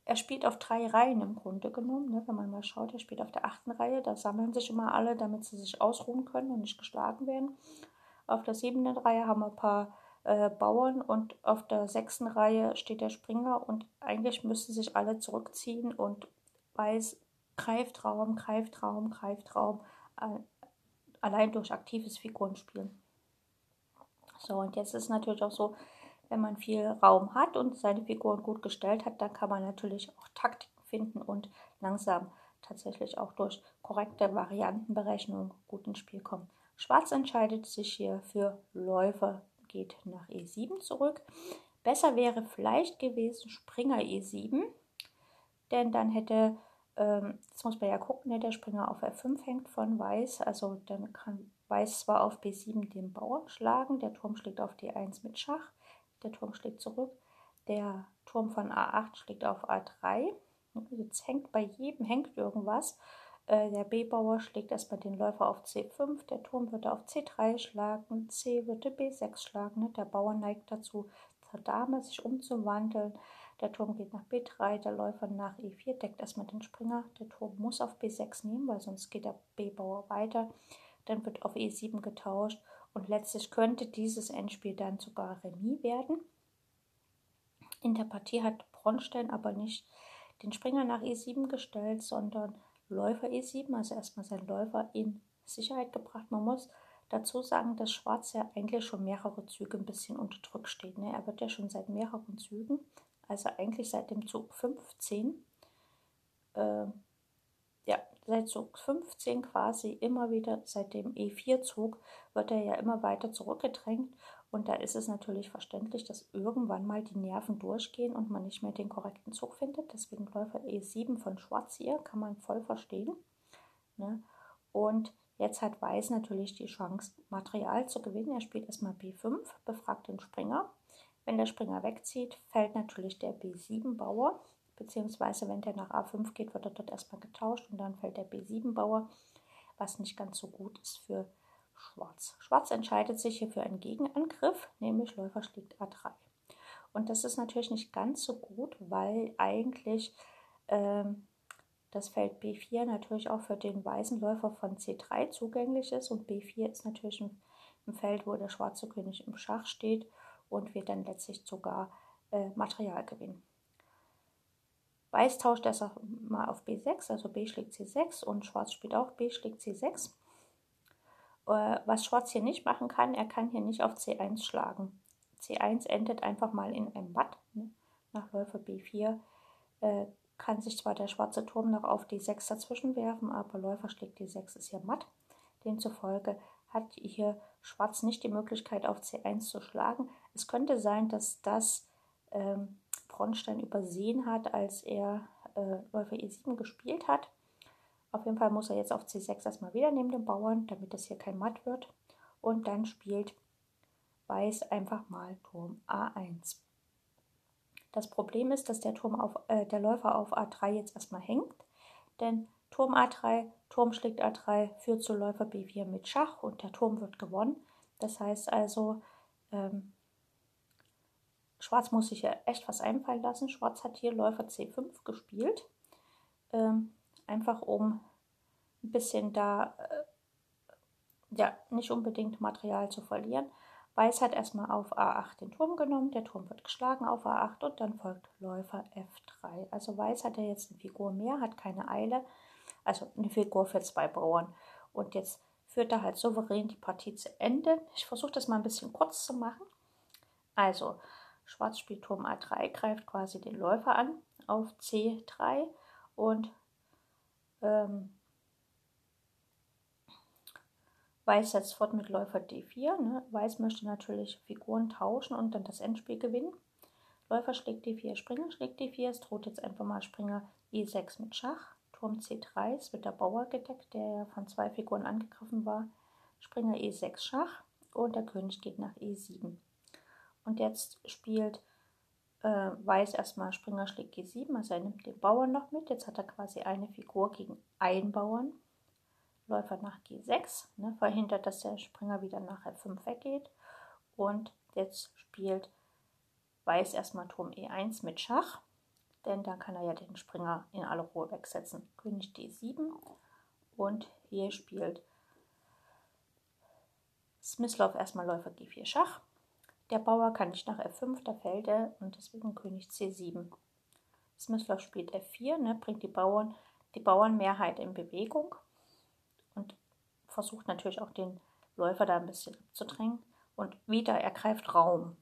er spielt auf drei Reihen im Grunde genommen. Ne? Wenn man mal schaut, er spielt auf der achten Reihe. Da sammeln sich immer alle, damit sie sich ausruhen können und nicht geschlagen werden. Auf der siebten Reihe haben wir ein paar äh, Bauern und auf der sechsten Reihe steht der Springer und eigentlich müssten sich alle zurückziehen und Weiß greift Raum, greift Raum, greift Raum, äh, allein durch aktives Figurenspielen. So, und jetzt ist natürlich auch so, wenn man viel Raum hat und seine Figuren gut gestellt hat, dann kann man natürlich auch Taktiken finden und langsam tatsächlich auch durch korrekte Variantenberechnung gut ins Spiel kommen. Schwarz entscheidet sich hier für Läufer, geht nach E7 zurück. Besser wäre vielleicht gewesen Springer E7, denn dann hätte, ähm, jetzt muss man ja gucken, ne, der Springer auf F5 hängt von Weiß, also dann kann Weiß zwar auf B7 den Bauern schlagen, der Turm schlägt auf D1 mit Schach, der Turm schlägt zurück. Der Turm von A8 schlägt auf A3. Jetzt hängt bei jedem hängt irgendwas. Äh, der B-Bauer schlägt erstmal den Läufer auf C5, der Turm würde auf C3 schlagen, C würde B6 schlagen. Der Bauer neigt dazu, zur Dame sich umzuwandeln. Der Turm geht nach B3, der Läufer nach E4, deckt erstmal den Springer. Der Turm muss auf B6 nehmen, weil sonst geht der B-Bauer weiter. Dann wird auf E7 getauscht und letztlich könnte dieses Endspiel dann sogar Remis werden. In der Partie hat Bronstein aber nicht den Springer nach E7 gestellt, sondern Läufer E7, also erstmal seinen Läufer in Sicherheit gebracht. Man muss dazu sagen, dass Schwarz ja eigentlich schon mehrere Züge ein bisschen unter Druck steht. Ne? Er wird ja schon seit mehreren Zügen, also eigentlich seit dem Zug 15, äh, ja, seit Zug 15 quasi immer wieder, seit dem E4-Zug, wird er ja immer weiter zurückgedrängt. Und da ist es natürlich verständlich, dass irgendwann mal die Nerven durchgehen und man nicht mehr den korrekten Zug findet. Deswegen Läufer E7 von Schwarz hier, kann man voll verstehen. Ne? Und jetzt hat Weiß natürlich die Chance, Material zu gewinnen. Er spielt erstmal B5, befragt den Springer. Wenn der Springer wegzieht, fällt natürlich der B7-Bauer beziehungsweise wenn der nach A5 geht, wird er dort erstmal getauscht und dann fällt der B7-Bauer, was nicht ganz so gut ist für Schwarz. Schwarz entscheidet sich hier für einen Gegenangriff, nämlich Läufer schlägt A3. Und das ist natürlich nicht ganz so gut, weil eigentlich ähm, das Feld B4 natürlich auch für den weißen Läufer von C3 zugänglich ist und B4 ist natürlich ein, ein Feld, wo der schwarze König im Schach steht und wir dann letztlich sogar äh, Material gewinnen. Weiß tauscht erst mal auf B6, also B schlägt C6 und Schwarz spielt auch B schlägt C6. Äh, was Schwarz hier nicht machen kann, er kann hier nicht auf C1 schlagen. C1 endet einfach mal in einem Matt. Ne? Nach Läufer B4 äh, kann sich zwar der schwarze Turm noch auf D6 dazwischen werfen, aber Läufer schlägt D6 ist hier matt. Demzufolge hat hier Schwarz nicht die Möglichkeit auf C1 zu schlagen. Es könnte sein, dass das ähm, Bronstein übersehen hat, als er äh, Läufer E7 gespielt hat. Auf jeden Fall muss er jetzt auf C6 erstmal wieder neben dem Bauern, damit das hier kein Matt wird. Und dann spielt Weiß einfach mal Turm A1. Das Problem ist, dass der, Turm auf, äh, der Läufer auf A3 jetzt erstmal hängt, denn Turm A3, Turm schlägt A3, führt zu Läufer B4 mit Schach und der Turm wird gewonnen. Das heißt also, ähm, Schwarz muss sich ja echt was einfallen lassen. Schwarz hat hier Läufer C5 gespielt. Ähm, einfach um ein bisschen da, äh, ja, nicht unbedingt Material zu verlieren. Weiß hat erstmal auf A8 den Turm genommen, der Turm wird geschlagen auf A8 und dann folgt Läufer F3. Also Weiß hat ja jetzt eine Figur mehr, hat keine Eile, also eine Figur für zwei Bauern. Und jetzt führt er halt souverän die Partie zu Ende. Ich versuche das mal ein bisschen kurz zu machen. Also, Schwarz spielt Turm A3, greift quasi den Läufer an auf C3 und ähm, Weiß setzt fort mit Läufer D4. Ne? Weiß möchte natürlich Figuren tauschen und dann das Endspiel gewinnen. Läufer schlägt D4, Springer schlägt D4. Es droht jetzt einfach mal Springer E6 mit Schach. Turm C3, es wird der Bauer gedeckt, der ja von zwei Figuren angegriffen war. Springer E6 Schach. und der König geht nach E7. Und jetzt spielt äh, Weiß erstmal Springer schlägt G7, also er nimmt den Bauern noch mit. Jetzt hat er quasi eine Figur gegen einen Bauern. Läufer nach G6, ne, verhindert, dass der Springer wieder nach F5 weggeht. Und jetzt spielt Weiß erstmal Turm E1 mit Schach, denn dann kann er ja den Springer in alle Ruhe wegsetzen. König D7 und hier spielt Smyslov erstmal Läufer G4 Schach. Der Bauer kann nicht nach F5, da fällt er und deswegen König C7. Smyslov spielt F4, ne, bringt die Bauern, die Bauernmehrheit in Bewegung und versucht natürlich auch den Läufer da ein bisschen abzudrängen. Und wieder ergreift Raum.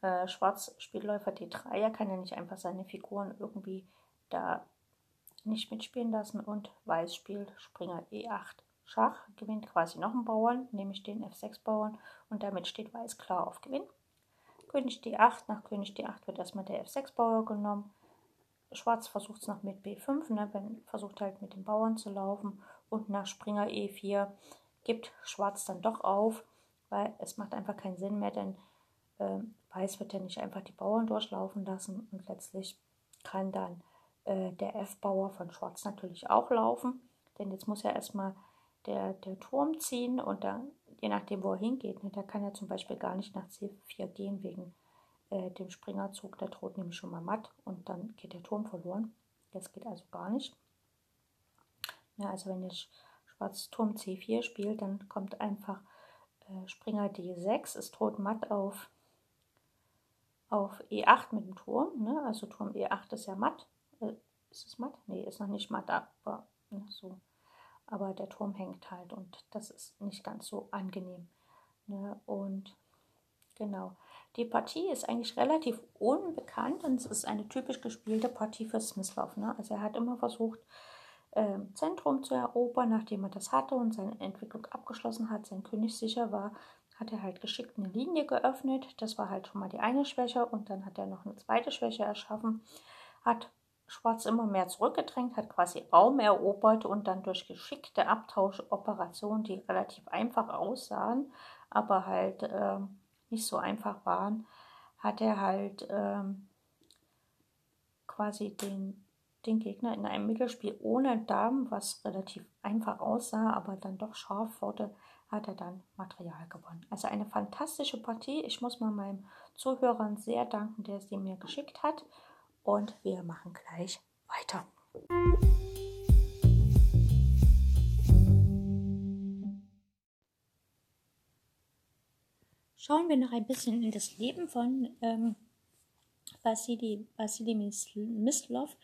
Äh, Schwarz spielt Läufer D3, er kann ja nicht einfach seine Figuren irgendwie da nicht mitspielen lassen und Weiß spielt Springer E8. Schach gewinnt quasi noch einen Bauern, nämlich den F6-Bauern und damit steht Weiß klar auf Gewinn. König D8, nach König D8 wird erstmal der F6-Bauer genommen. Schwarz versucht es noch mit B5, ne, versucht halt mit den Bauern zu laufen und nach Springer E4 gibt Schwarz dann doch auf, weil es macht einfach keinen Sinn mehr, denn äh, Weiß wird ja nicht einfach die Bauern durchlaufen lassen und letztlich kann dann äh, der F-Bauer von Schwarz natürlich auch laufen, denn jetzt muss er erstmal der, der Turm ziehen und dann, je nachdem, wo er hingeht, ne, da kann er zum Beispiel gar nicht nach C4 gehen wegen äh, dem Springerzug, der droht nämlich schon mal matt und dann geht der Turm verloren. Das geht also gar nicht. Ja, also wenn jetzt Schwarz Turm C4 spielt, dann kommt einfach äh, Springer D6, es droht matt auf, auf E8 mit dem Turm, ne? also Turm E8 ist ja matt. Äh, ist es matt? Nee, ist noch nicht matt, aber ne, so aber der Turm hängt halt und das ist nicht ganz so angenehm. Ne? Und genau, die Partie ist eigentlich relativ unbekannt und es ist eine typisch gespielte Partie für Smyslov. Ne? Also er hat immer versucht, äh, Zentrum zu erobern, nachdem er das hatte und seine Entwicklung abgeschlossen hat, sein König sicher war, hat er halt geschickt eine Linie geöffnet. Das war halt schon mal die eine Schwäche und dann hat er noch eine zweite Schwäche erschaffen, hat Schwarz immer mehr zurückgedrängt, hat quasi Raum erobert und dann durch geschickte Abtauschoperationen, die relativ einfach aussahen, aber halt äh, nicht so einfach waren, hat er halt äh, quasi den, den Gegner in einem Mittelspiel ohne Damen, was relativ einfach aussah, aber dann doch scharf wurde, hat er dann Material gewonnen. Also eine fantastische Partie. Ich muss mal meinem Zuhörern sehr danken, der sie mir geschickt hat und wir machen gleich weiter. Schauen wir noch ein bisschen in das Leben von ähm, Vasili, Vasili Mislov.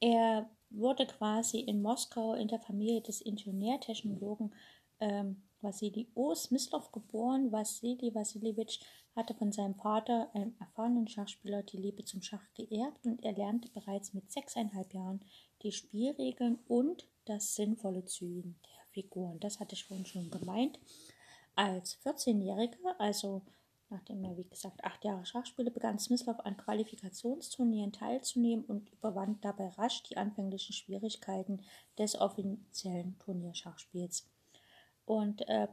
Er wurde quasi in Moskau in der Familie des Ingenieurtechnologen ähm, Wassili O. Smyslov geboren. Wassili Wassiljewitsch hatte von seinem Vater, einem erfahrenen Schachspieler, die Liebe zum Schach geerbt und er lernte bereits mit sechseinhalb Jahren die Spielregeln und das sinnvolle Zügen der Figuren. Das hatte ich vorhin schon gemeint. Als 14-Jähriger, also nachdem er wie gesagt acht Jahre Schach spielte, begann Smyslov an Qualifikationsturnieren teilzunehmen und überwand dabei rasch die anfänglichen Schwierigkeiten des offiziellen Turnierschachspiels. Und äh,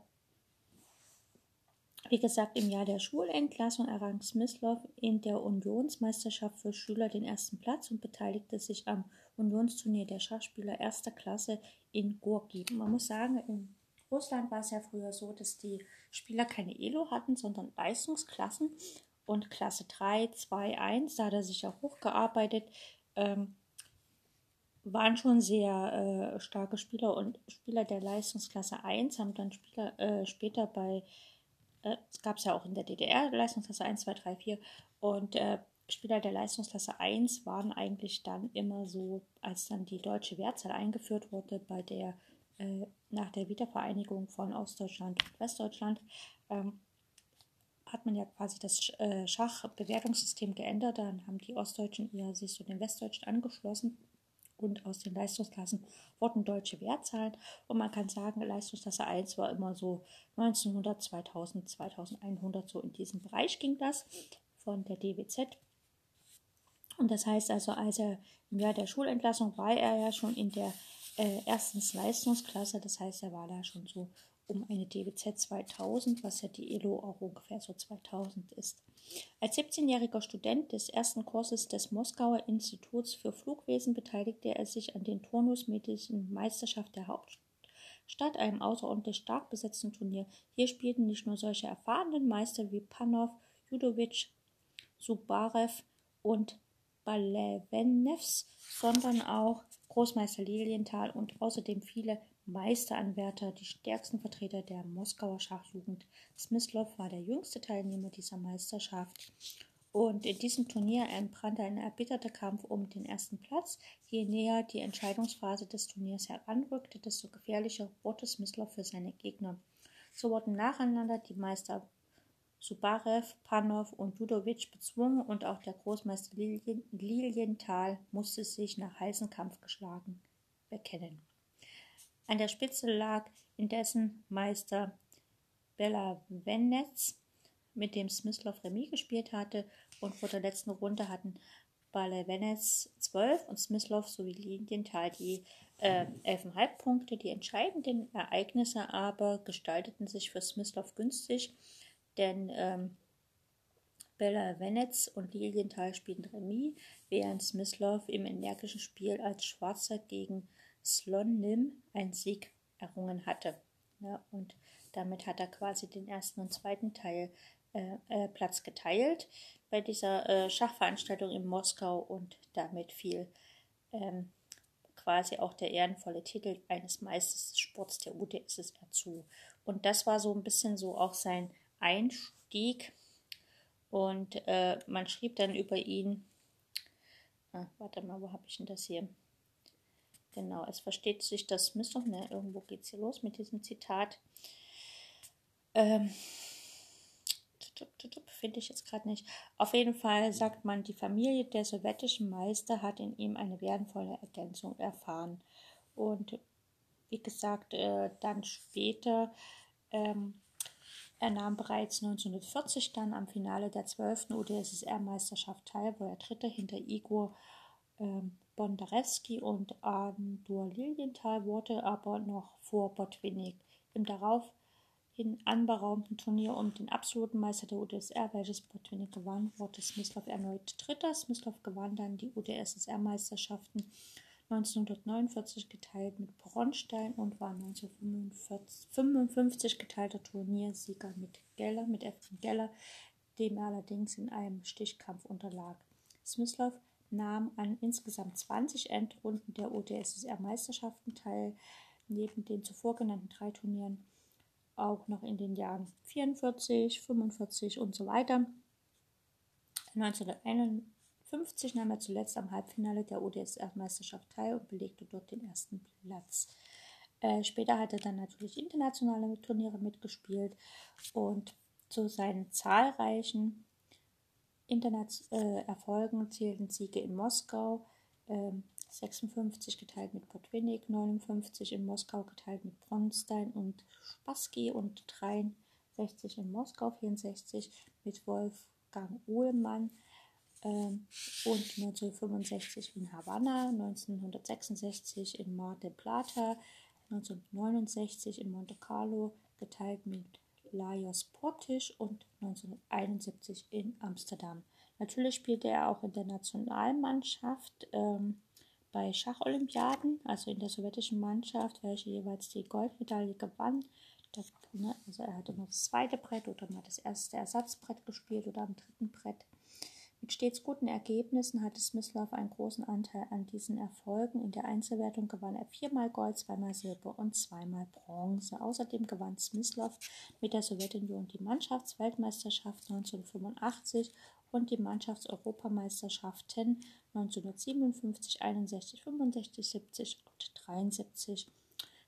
wie gesagt, im Jahr der Schulentlassung errang Smyslov in der Unionsmeisterschaft für Schüler den ersten Platz und beteiligte sich am Unionsturnier der Schachspieler erster Klasse in Gorki. Man muss sagen, in Russland war es ja früher so, dass die Spieler keine Elo hatten, sondern Leistungsklassen. Und Klasse 3, 2, 1, da hat er sich ja hochgearbeitet. Ähm, waren schon sehr äh, starke Spieler und Spieler der Leistungsklasse 1 haben dann Spieler, äh, später bei, äh, es gab es ja auch in der DDR, Leistungsklasse 1, 2, 3, 4 und äh, Spieler der Leistungsklasse 1 waren eigentlich dann immer so, als dann die deutsche Wertzahl eingeführt wurde, bei der äh, nach der Wiedervereinigung von Ostdeutschland und Westdeutschland, ähm, hat man ja quasi das äh, Schachbewertungssystem geändert. Dann haben die Ostdeutschen eher sich zu den Westdeutschen angeschlossen und aus den Leistungsklassen wurden deutsche Wertzahlen. Und man kann sagen, Leistungsklasse 1 war immer so 1900, 2000, 2100, so in diesem Bereich ging das von der DWZ. Und das heißt also, als er im Jahr der Schulentlassung war er ja schon in der äh, ersten Leistungsklasse, das heißt, er war da schon so um eine DWZ 2000, was ja die ELO auch ungefähr so 2000 ist. Als 17-jähriger Student des ersten Kurses des Moskauer Instituts für Flugwesen beteiligte er sich an den turnusmäßigen Meisterschaft der Hauptstadt, einem außerordentlich stark besetzten Turnier. Hier spielten nicht nur solche erfahrenen Meister wie Panov, Judovic, Subarev und Balevenevs, sondern auch Großmeister Lilienthal und außerdem viele Meisteranwärter, die stärksten Vertreter der Moskauer Schachjugend. Smyslov war der jüngste Teilnehmer dieser Meisterschaft. Und in diesem Turnier entbrannte ein erbitterter Kampf um den ersten Platz. Je näher die Entscheidungsphase des Turniers heranrückte, desto gefährlicher wurde Smyslov für seine Gegner. So wurden nacheinander die Meister Subarev, Panov und Judovic bezwungen und auch der Großmeister Lilien, Lilienthal musste sich nach heißem Kampf geschlagen bekennen. An der Spitze lag indessen Meister Belavenetz, mit dem Smyslov Remis gespielt hatte, und vor der letzten Runde hatten Balavenetz 12 und Smyslov sowie Lilienthal die äh, 11,5 Punkte. Die entscheidenden Ereignisse aber gestalteten sich für Smyslov günstig denn ähm, Bella Venetz und Lilienthal spielten Remis, während Smyslov im energischen Spiel als Schwarzer gegen Slonim einen Sieg errungen hatte. Ja, und damit hat er quasi den ersten und zweiten Teil äh, äh, Platz geteilt bei dieser äh, Schachveranstaltung in Moskau und damit fiel ähm, quasi auch der ehrenvolle Titel eines Meisters des Sports der UdSSR zu. Und das war so ein bisschen so auch sein Einstieg und äh, man schrieb dann über ihn, ah, warte mal, wo habe ich denn das hier? Genau, es versteht sich das Mister, ne, irgendwo geht es hier los mit diesem Zitat. Ähm, finde ich jetzt gerade nicht. Auf jeden Fall sagt man, die Familie der sowjetischen Meister hat in ihm eine wertvolle Ergänzung erfahren. Und wie gesagt, äh, dann später ähm, er nahm bereits 1940 dann am Finale der 12. UdSSR-Meisterschaft teil, wo er Dritter hinter Igor ähm, Bondarewski und Andor Lilienthal wurde, aber noch vor Botwinnik. Im daraufhin anberaumten Turnier um den absoluten Meister der UdSSR, welches Botwinnik gewann, wurde Smyslov erneut Dritter. Smyslov gewann dann die UdSSR-Meisterschaften 1949 geteilt mit Bronstein und war 1955 geteilter Turniersieger mit Geller, mit Efren Geller, dem er allerdings in einem Stichkampf unterlag. Smyslov nahm an insgesamt 20 Endrunden der ODSSR-Meisterschaften teil, neben den zuvor genannten drei Turnieren auch noch in den Jahren 44, 45 und so weiter. 1951 1950 nahm er zuletzt am Halbfinale der ODSR-Meisterschaft teil und belegte dort den ersten Platz. Äh, später hat er dann natürlich internationale Turniere mitgespielt und zu seinen zahlreichen Internet äh, zählten Siege in Moskau, äh, 56 geteilt mit Potwinnik, 59 in Moskau geteilt mit Bronstein und Spassky und 63 in Moskau, 64 mit Wolfgang Uhlmann, ähm, und 1965 in Havanna, 1966 in Mar del Plata, 1969 in Monte Carlo, geteilt mit Lajos Portisch und 1971 in Amsterdam. Natürlich spielte er auch in der Nationalmannschaft ähm, bei Schacholympiaden, also in der sowjetischen Mannschaft, welche jeweils die Goldmedaille gewann. Das, ne, also er hatte immer das zweite Brett oder mal das erste Ersatzbrett gespielt oder am dritten Brett. Mit stets guten Ergebnissen hatte Smyslov einen großen Anteil an diesen Erfolgen. In der Einzelwertung gewann er viermal Gold, zweimal Silber und zweimal Bronze. Außerdem gewann Smyslov mit der Sowjetunion die Mannschaftsweltmeisterschaft 1985 und die Mannschaftseuropameisterschaften 1957, 61, 65, 70 und 73.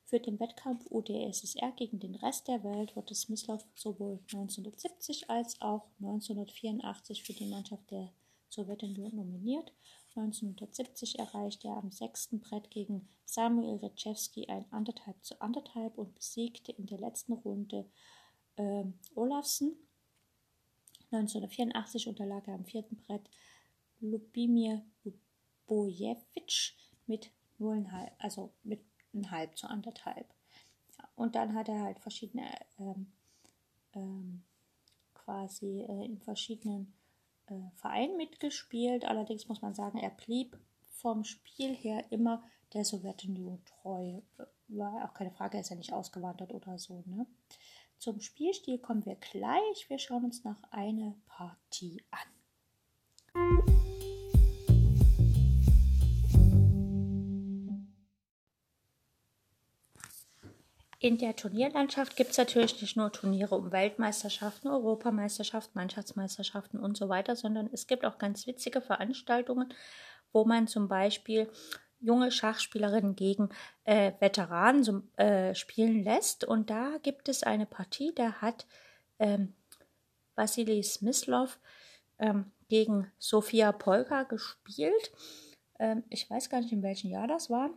Für den Wettkampf UdSSR gegen den Rest der Welt wurde Smyslov sowohl 1970 als auch 1984 für die Mannschaft der Sowjetunion nominiert. 1970 erreichte er am sechsten Brett gegen Samuel Rechewski ein anderthalb zu anderthalb und besiegte in der letzten Runde äh, Olafsen. 1984 unterlag er am vierten Brett Lubimir Bojewitsch mit 0,5, also mit halb zu anderthalb. und dann hat er halt verschiedene, ähm, ähm, quasi äh, in verschiedenen äh, Vereinen mitgespielt. Allerdings muss man sagen, er blieb vom Spiel her immer der Sowjetunion treu. War auch keine Frage, er ist ja nicht ausgewandert oder so. Ne? Zum Spielstil kommen wir gleich. Wir schauen uns noch eine Partie an. In der Turnierlandschaft gibt es natürlich nicht nur Turniere um Weltmeisterschaften, Europameisterschaften, Mannschaftsmeisterschaften und so weiter, sondern es gibt auch ganz witzige Veranstaltungen, wo man zum Beispiel junge Schachspielerinnen gegen äh, Veteranen äh, spielen lässt. Und da gibt es eine Partie, da hat ähm, Vasily Smyslov ähm, gegen Sofia Polka gespielt. Ähm, ich weiß gar nicht, in welchem Jahr das war.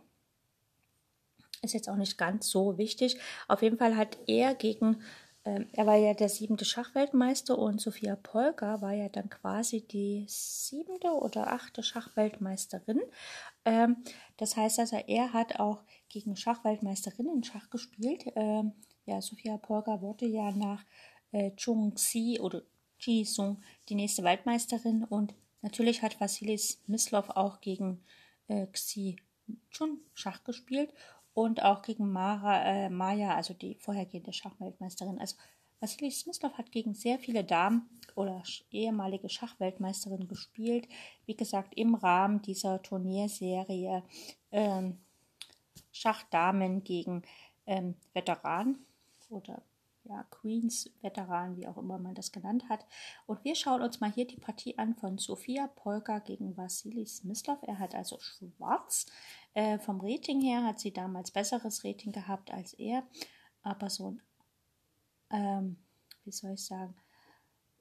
Ist jetzt auch nicht ganz so wichtig. Auf jeden Fall hat er gegen, ähm, er war ja der siebente Schachweltmeister und Sophia Polka war ja dann quasi die siebente oder achte Schachweltmeisterin. Ähm, das heißt also, er hat auch gegen Schachweltmeisterinnen Schach gespielt. Ähm, ja, Sophia Polka wurde ja nach äh, Chung Xi oder Ji Sung die nächste Weltmeisterin und natürlich hat Vasilis Mislov auch gegen äh, Xi Chun Schach gespielt und auch gegen Mara, äh, Maya, also die vorhergehende Schachweltmeisterin. Also Vasili Smyslov hat gegen sehr viele Damen oder ehemalige Schachweltmeisterinnen gespielt. Wie gesagt, im Rahmen dieser Turnierserie ähm, Schachdamen gegen ähm, Veteranen oder ja, Queens Veteranen, wie auch immer man das genannt hat. Und wir schauen uns mal hier die Partie an von Sofia Polka gegen Vasili Smyslov. Er hat also schwarz. Äh, vom Rating her hat sie damals besseres Rating gehabt als er, aber so ein, ähm, wie soll ich sagen,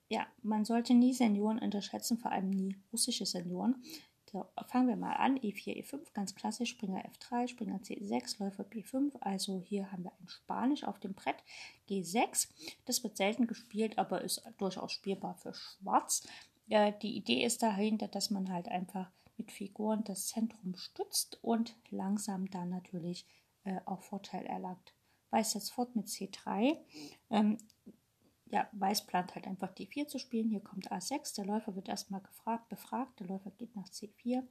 ja, man sollte nie Senioren unterschätzen, vor allem nie russische Senioren. So, fangen wir mal an. E4, E5, ganz klassisch. Springer F3, Springer C6, Läufer B5. Also hier haben wir ein Spanisch auf dem Brett. G6. Das wird selten gespielt, aber ist durchaus spielbar für Schwarz. Äh, die Idee ist dahinter, dass man halt einfach mit Figuren das Zentrum stützt und langsam dann natürlich äh, auch Vorteil erlangt. Weiß jetzt fort mit C3. Ähm, ja, Weiß plant halt einfach D4 zu spielen. Hier kommt A6. Der Läufer wird erstmal gefragt, befragt. Der Läufer geht nach C4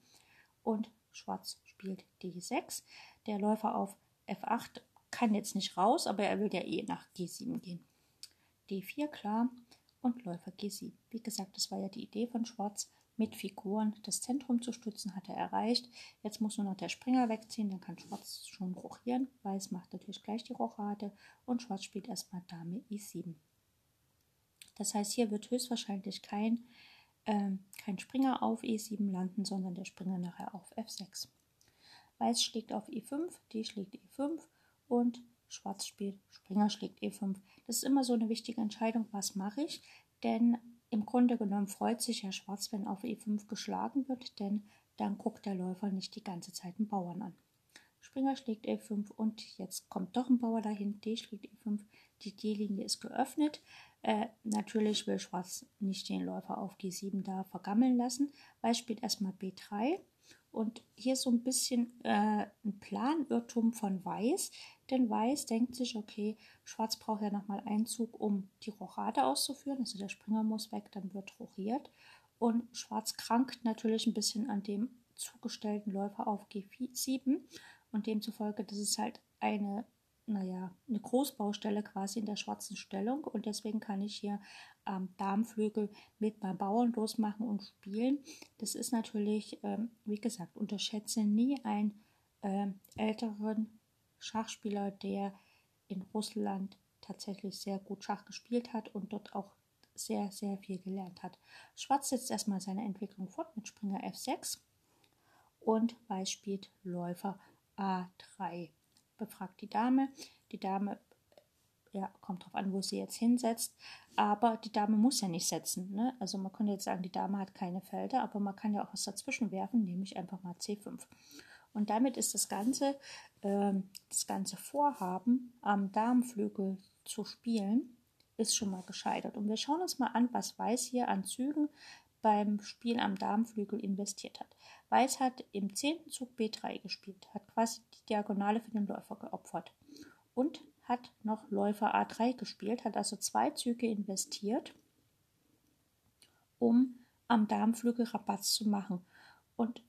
und Schwarz spielt D6. Der Läufer auf F8 kann jetzt nicht raus, aber er will ja eh nach G7 gehen. D4 klar und Läufer G7. Wie gesagt, das war ja die Idee von Schwarz, mit Figuren das Zentrum zu stützen, hat er erreicht. Jetzt muss nur noch der Springer wegziehen, dann kann Schwarz schon rochieren. Weiß macht natürlich gleich die Rochade und Schwarz spielt erstmal Dame E7. Das heißt, hier wird höchstwahrscheinlich kein, äh, kein Springer auf E7 landen, sondern der Springer nachher auf F6. Weiß schlägt auf E5, D schlägt E5 und Schwarz spielt, Springer schlägt E5. Das ist immer so eine wichtige Entscheidung, was mache ich, denn im Grunde genommen freut sich Herr Schwarz, wenn auf E5 geschlagen wird, denn dann guckt der Läufer nicht die ganze Zeit einen Bauern an. Springer schlägt E5 und jetzt kommt doch ein Bauer dahin, D schlägt E5, die D-Linie ist geöffnet. Äh, natürlich will Schwarz nicht den Läufer auf G7 da vergammeln lassen. Weiß spielt erstmal B3 und hier so ein bisschen äh, ein Planirrtum von Weiß, denn Weiß denkt sich, okay, Schwarz braucht ja nochmal einen Zug, um die Rochade auszuführen. Also der Springer muss weg, dann wird rochiert. Und Schwarz krankt natürlich ein bisschen an dem zugestellten Läufer auf G7 und demzufolge, das ist halt eine, naja, eine Großbaustelle quasi in der schwarzen Stellung und deswegen kann ich hier am Darmflügel mit meinem Bauern losmachen und spielen. Das ist natürlich, ähm, wie gesagt, unterschätze nie einen äh, älteren Schachspieler, der in Russland tatsächlich sehr gut Schach gespielt hat und dort auch sehr, sehr viel gelernt hat. Schwarz setzt erstmal seine Entwicklung fort mit Springer F6 und Weiß spielt Läufer A3. Befragt die Dame. Die Dame ja, kommt drauf an, wo sie jetzt hinsetzt. Aber die Dame muss ja nicht setzen. Ne? Also man könnte jetzt sagen, die Dame hat keine Felder, aber man kann ja auch was dazwischen werfen, nämlich einfach mal C5. Und damit ist das ganze, äh, das ganze Vorhaben, am Darmflügel zu spielen, ist schon mal gescheitert. Und wir schauen uns mal an, was Weiß hier an Zügen beim Spiel am Darmflügel investiert hat. Weiß hat im zehnten Zug B3 gespielt, hat quasi die Diagonale für den Läufer geopfert und hat noch Läufer A3 gespielt, hat also zwei Züge investiert, um am Darmflügel Rabatz zu machen. Und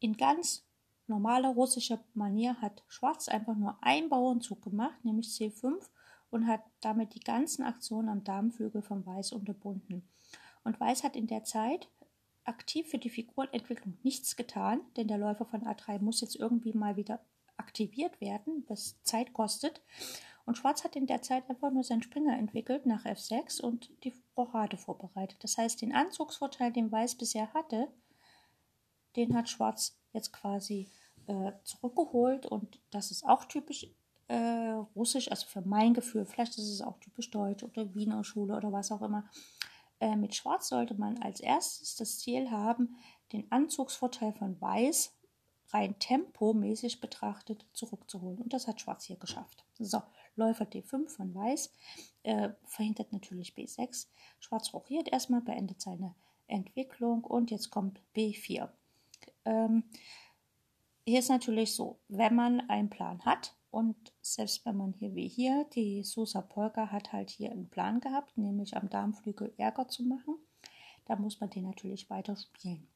in ganz normaler russischer Manier hat Schwarz einfach nur einen Bauernzug gemacht, nämlich C5, und hat damit die ganzen Aktionen am Darmflügel von Weiß unterbunden. Und Weiß hat in der Zeit aktiv für die Figurenentwicklung nichts getan, denn der Läufer von A3 muss jetzt irgendwie mal wieder aktiviert werden, was Zeit kostet. Und Schwarz hat in der Zeit einfach nur seinen Springer entwickelt nach F6 und die Rochade vorbereitet. Das heißt, den Anzugsvorteil, den Weiß bisher hatte, den hat Schwarz jetzt quasi äh, zurückgeholt und das ist auch typisch äh, russisch, also für mein Gefühl, vielleicht ist es auch typisch deutsch oder Wiener Schule oder was auch immer. Äh, mit Schwarz sollte man als erstes das Ziel haben, den Anzugsvorteil von Weiß rein tempomäßig betrachtet zurückzuholen. Und das hat Schwarz hier geschafft. So, Läufer D5 von Weiß äh, verhindert natürlich B6. Schwarz rochiert erstmal, beendet seine Entwicklung und jetzt kommt B4. Ähm, hier ist natürlich so, wenn man einen Plan hat und selbst wenn man hier wie hier, die Sosa Polka hat halt hier einen Plan gehabt, nämlich am Darmflügel Ärger zu machen, da muss man den natürlich weiter spielen.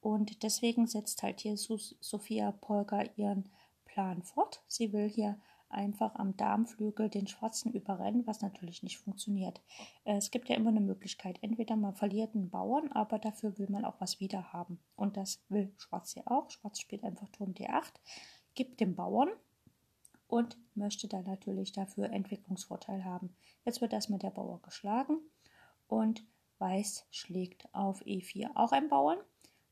Und deswegen setzt halt hier Sophia Polka ihren Plan fort. Sie will hier einfach am Darmflügel den Schwarzen überrennen, was natürlich nicht funktioniert. Äh, es gibt ja immer eine Möglichkeit, entweder man verliert einen Bauern, aber dafür will man auch was wieder haben. Und das will Schwarz hier auch. Schwarz spielt einfach Turm D8, gibt dem Bauern und möchte dann natürlich dafür Entwicklungsvorteil haben. Jetzt wird erstmal der Bauer geschlagen und Weiß schlägt auf E4 auch ein Bauern.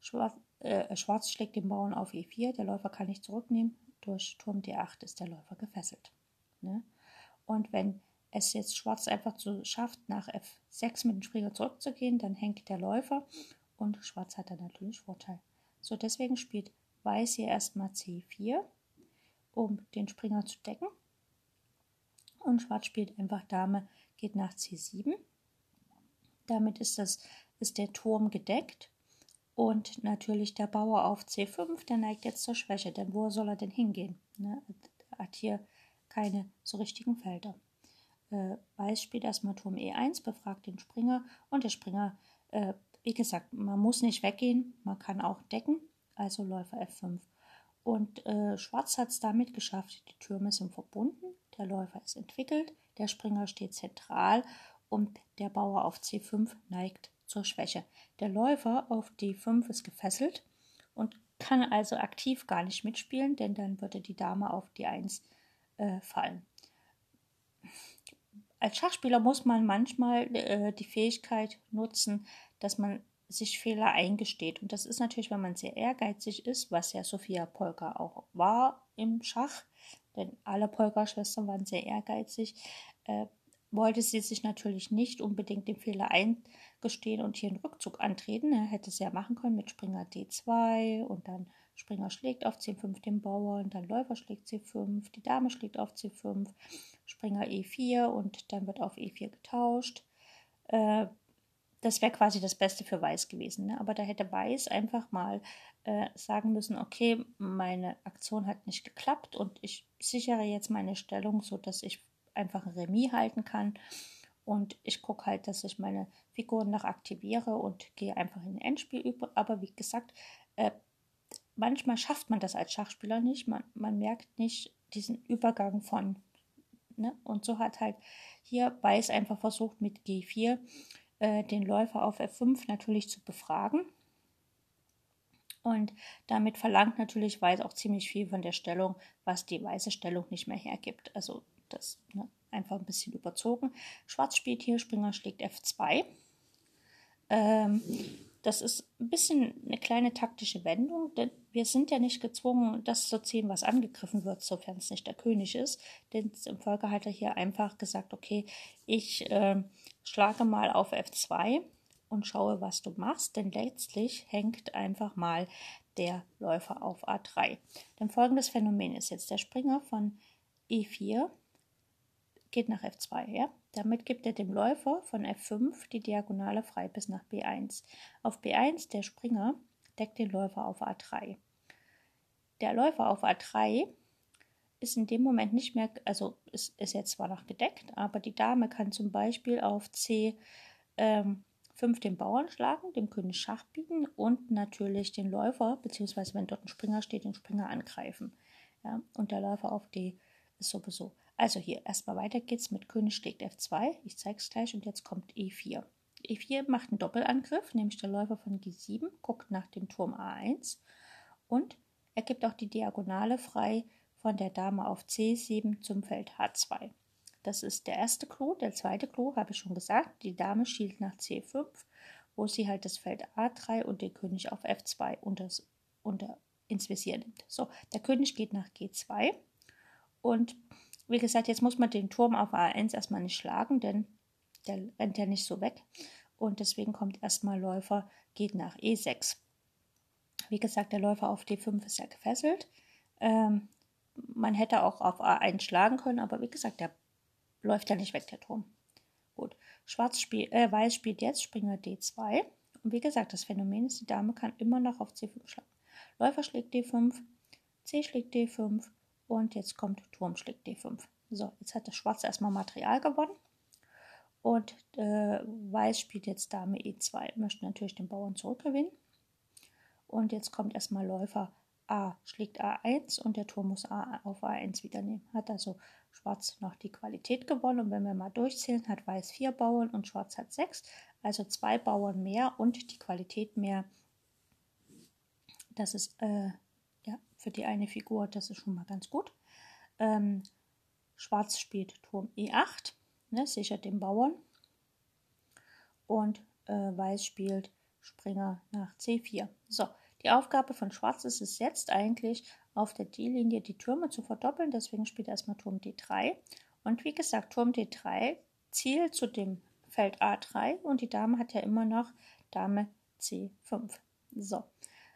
Schwarz, äh, Schwarz schlägt den Bauern auf E4, der Läufer kann nicht zurücknehmen, durch Turm D8 ist der Läufer gefesselt. Ne? Und wenn es jetzt Schwarz einfach so schafft, nach F6 mit dem Springer zurückzugehen, dann hängt der Läufer und Schwarz hat dann natürlich Vorteil. So, deswegen spielt Weiß hier erstmal C4, um den Springer zu decken. Und Schwarz spielt einfach Dame, geht nach C7. Damit ist, das, ist der Turm gedeckt und natürlich der Bauer auf C5, der neigt jetzt zur Schwäche, denn wo soll er denn hingehen? Ne? Er hat hier keine so richtigen Felder. Äh, Weiß spielt erstmal Turm E1, befragt den Springer und der Springer, äh, wie gesagt, man muss nicht weggehen, man kann auch decken, also Läufer F5. Und äh, Schwarz hat es damit geschafft, die Türme sind verbunden, der Läufer ist entwickelt, der Springer steht zentral und der Bauer auf C5 neigt zur Schwäche. Der Läufer auf D5 ist gefesselt und kann also aktiv gar nicht mitspielen, denn dann würde die Dame auf D1 äh, fallen. Als Schachspieler muss man manchmal äh, die Fähigkeit nutzen, dass man sich Fehler eingesteht. Und das ist natürlich, wenn man sehr ehrgeizig ist, was ja Sophia Polka auch war im Schach, denn alle Polka-Schwestern waren sehr ehrgeizig, äh, wollte sie sich natürlich nicht unbedingt den Fehler eingestehen und hier einen Rückzug antreten. Er hätte es ja machen können mit Springer D2 und dann Springer schlägt auf C5 den Bauern, dann Läufer schlägt C5, die Dame schlägt auf C5, Springer E4 und dann wird auf E4 getauscht. Äh, das wäre quasi das Beste für Weiß gewesen. Ne? Aber da hätte Weiß einfach mal äh, sagen müssen, okay, meine Aktion hat nicht geklappt und ich sichere jetzt meine Stellung, sodass ich einfach ein Remis halten kann. Und ich gucke halt, dass ich meine Figuren noch aktiviere und gehe einfach in ein Endspiel über. Aber wie gesagt, äh, manchmal schafft man das als Schachspieler nicht. Man, man merkt nicht diesen Übergang von. Ne? Und so hat halt hier Weiß einfach versucht, mit G4 äh, den Läufer auf F5 natürlich zu befragen. Und damit verlangt natürlich Weiß auch ziemlich viel von der Stellung, was die weiße Stellung nicht mehr hergibt. Also das ne, einfach ein bisschen überzogen. Schwarz spielt hier, Springer schlägt F2. Ähm, das ist ein bisschen eine kleine taktische Wendung, denn wir sind ja nicht gezwungen, das zu ziehen, was angegriffen wird, sofern es nicht der König ist. Denn im Folge hat er hier einfach gesagt, okay, ich äh, schlage mal auf F2 und schaue, was du machst, denn letztlich hängt einfach mal der Läufer auf A3. Denn folgendes Phänomen ist jetzt der Springer von E4 geht nach F2. Ja? Damit gibt er dem Läufer von F5 die Diagonale frei bis nach B1. Auf B1 der Springer deckt den Läufer auf A3. Der Läufer auf A3 ist in dem Moment nicht mehr, also es ist jetzt zwar noch gedeckt, aber die Dame kann zum Beispiel auf C5 ähm, den Bauern schlagen, dem König Schach bieten und natürlich den Läufer, beziehungsweise wenn dort ein Springer steht, den Springer angreifen. Ja, und der Läufer auf D ist sowieso. Also hier erstmal weiter geht's mit König schlägt F2. Ich zeige es gleich und jetzt kommt E4. E4 macht einen Doppelangriff, nämlich der Läufer von G7 guckt nach dem Turm A1 und er gibt auch die Diagonale frei von der Dame auf C7 zum Feld H2. Das ist der erste Clou. Der zweite Clou habe ich schon gesagt. Die Dame schielt nach C5, wo sie halt das Feld A3 und den König auf F2 unter, unter ins Visier nimmt. So, der König geht nach G2 und wie gesagt, jetzt muss man den Turm auf A1 erstmal nicht schlagen, denn der rennt ja nicht so weg. Und deswegen kommt erstmal Läufer, geht nach E6. Wie gesagt, der Läufer auf D5 ist ja gefesselt. Ähm, man hätte auch auf A1 schlagen können, aber wie gesagt, der läuft ja nicht weg, der Turm. Gut, Schwarz spiel, äh, Weiß spielt jetzt Springer D2. Und wie gesagt, das Phänomen ist, die Dame kann immer noch auf C5 schlagen. Läufer schlägt D5, C schlägt D5 und jetzt kommt Turm schlägt D5. So, jetzt hat das Schwarz erstmal Material gewonnen. Und äh, Weiß spielt jetzt Dame E2, möchte natürlich den Bauern zurückgewinnen. Und jetzt kommt erstmal Läufer A schlägt A1 und der Turm muss A auf A1 wieder nehmen. Hat also Schwarz noch die Qualität gewonnen. Und wenn wir mal durchzählen, hat Weiß vier Bauern und Schwarz hat sechs. Also zwei Bauern mehr und die Qualität mehr. Das ist äh, für die eine Figur, das ist schon mal ganz gut. Ähm, Schwarz spielt Turm E8, ne, sichert den Bauern. Und äh, Weiß spielt Springer nach C4. So, die Aufgabe von Schwarz ist es jetzt eigentlich, auf der D-Linie die Türme zu verdoppeln. Deswegen spielt er erstmal Turm D3. Und wie gesagt, Turm D3 zielt zu dem Feld A3 und die Dame hat ja immer noch Dame C5. So,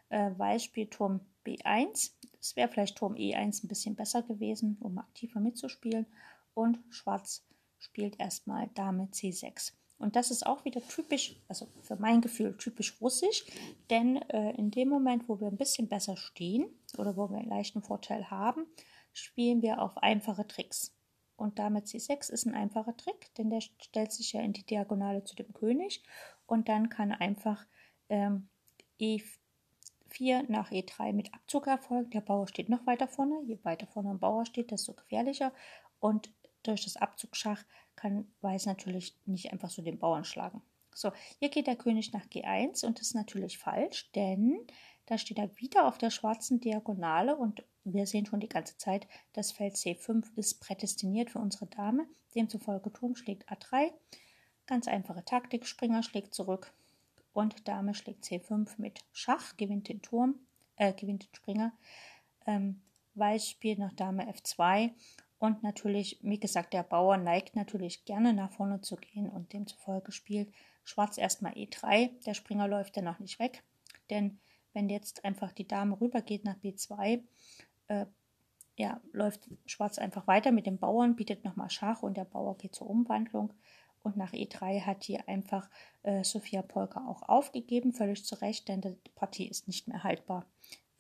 äh, Weiß spielt Turm B1. Es wäre vielleicht Turm E1 ein bisschen besser gewesen, um aktiver mitzuspielen. Und Schwarz spielt erstmal Dame C6. Und das ist auch wieder typisch, also für mein Gefühl typisch russisch, denn äh, in dem Moment, wo wir ein bisschen besser stehen oder wo wir einen leichten Vorteil haben, spielen wir auf einfache Tricks. Und damit C6 ist ein einfacher Trick, denn der stellt sich ja in die Diagonale zu dem König und dann kann einfach ähm, E4 nach E3 mit Abzug erfolgen. Der Bauer steht noch weiter vorne. Je weiter vorne ein Bauer steht, desto gefährlicher. Und durch das Abzugsschach kann Weiß natürlich nicht einfach so den Bauern schlagen. So, hier geht der König nach G1 und das ist natürlich falsch, denn da steht er wieder auf der schwarzen Diagonale und wir sehen schon die ganze Zeit, das Feld C5 ist prädestiniert für unsere Dame. Demzufolge Turm schlägt A3. Ganz einfache Taktik, Springer schlägt zurück und Dame schlägt C5 mit Schach, gewinnt den Turm, äh, gewinnt den Springer. Ähm, Weiß spielt nach Dame F2 und natürlich, wie gesagt, der Bauer neigt natürlich gerne nach vorne zu gehen und demzufolge spielt Schwarz erstmal E3. Der Springer läuft dann noch nicht weg, denn wenn jetzt einfach die Dame rübergeht nach B2, äh, ja, läuft Schwarz einfach weiter mit dem Bauern, bietet nochmal Schach und der Bauer geht zur Umwandlung. Und nach E3 hat hier einfach äh, Sophia Polka auch aufgegeben, völlig zu Recht, denn die Partie ist nicht mehr haltbar.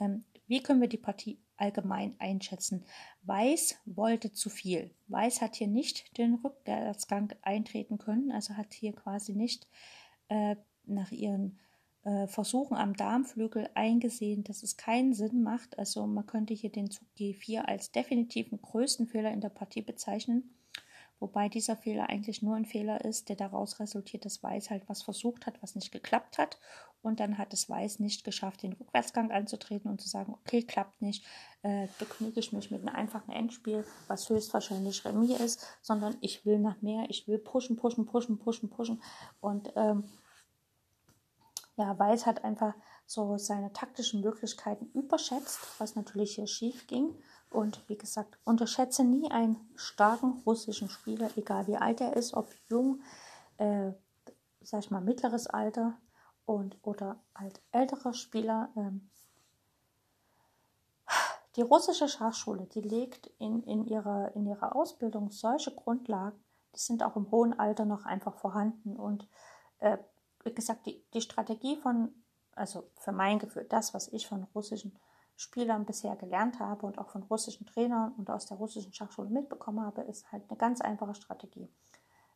Ähm, wie können wir die Partie allgemein einschätzen? Weiß wollte zu viel. Weiß hat hier nicht den Rückwärtsgang eintreten können, also hat hier quasi nicht äh, nach ihren äh, Versuchen am Darmflügel eingesehen, dass es keinen Sinn macht. Also man könnte hier den Zug G4 als definitiven größten Fehler in der Partie bezeichnen wobei dieser Fehler eigentlich nur ein Fehler ist, der daraus resultiert, dass Weiß halt was versucht hat, was nicht geklappt hat. Und dann hat es Weiß nicht geschafft, den Rückwärtsgang anzutreten und zu sagen, okay, klappt nicht, äh, begnüge ich mich mit einem einfachen Endspiel, was höchstwahrscheinlich Remis ist, sondern ich will nach mehr, ich will pushen, pushen, pushen, pushen, pushen. Und ähm, ja, Weiß hat einfach so seine taktischen Möglichkeiten überschätzt, was natürlich hier schief ging und wie gesagt, unterschätze nie einen starken russischen Spieler, egal wie alt er ist, ob jung, äh, sag ich mal, mittleres Alter und oder halt älterer Spieler. Ähm. Die russische Schachschule, die legt in, in, ihrer, in ihrer Ausbildung solche Grundlagen, die sind auch im hohen Alter noch einfach vorhanden. Und äh, wie gesagt, die, die Strategie von, also für mein Gefühl, das, was ich von russischen Spielern bisher gelernt habe und auch von russischen Trainern und aus der russischen Schachschule mitbekommen habe, ist halt eine ganz einfache Strategie.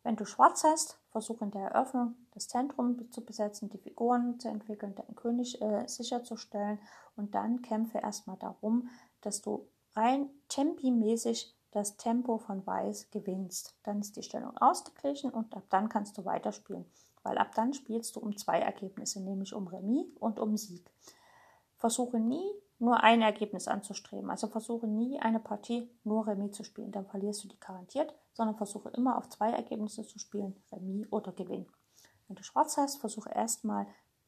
Wenn du Schwarz hast, versuche in der Eröffnung das Zentrum zu besetzen, die Figuren zu entwickeln, deinen König äh, sicherzustellen und dann kämpfe erstmal darum, dass du rein tempimäßig das Tempo von Weiß gewinnst. Dann ist die Stellung ausgeglichen und ab dann kannst du weiterspielen, weil ab dann spielst du um zwei Ergebnisse, nämlich um Remis und um Sieg. Versuche nie nur ein Ergebnis anzustreben. Also versuche nie eine Partie nur Remis zu spielen, dann verlierst du die garantiert, sondern versuche immer auf zwei Ergebnisse zu spielen, Remis oder Gewinn. Wenn du Schwarz hast, versuche erstmal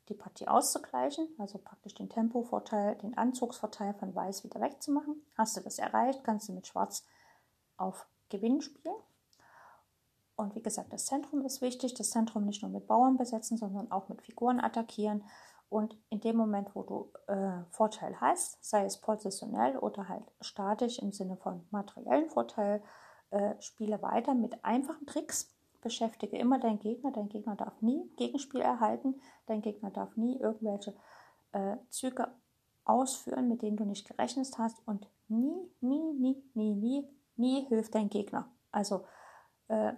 die Partie auszugleichen, also praktisch den Tempovorteil, den Anzugsvorteil von Weiß wieder wegzumachen. Hast du das erreicht, kannst du mit Schwarz auf Gewinn spielen. Und wie gesagt, das Zentrum ist wichtig. Das Zentrum nicht nur mit Bauern besetzen, sondern auch mit Figuren attackieren. Und in dem Moment, wo du äh, Vorteil hast, sei es positionell oder halt statisch im Sinne von materiellen Vorteil, äh, spiele weiter mit einfachen Tricks. Beschäftige immer deinen Gegner. Dein Gegner darf nie Gegenspiel erhalten. Dein Gegner darf nie irgendwelche äh, Züge ausführen, mit denen du nicht gerechnet hast. Und nie, nie, nie, nie, nie, nie hilft dein Gegner. Also äh,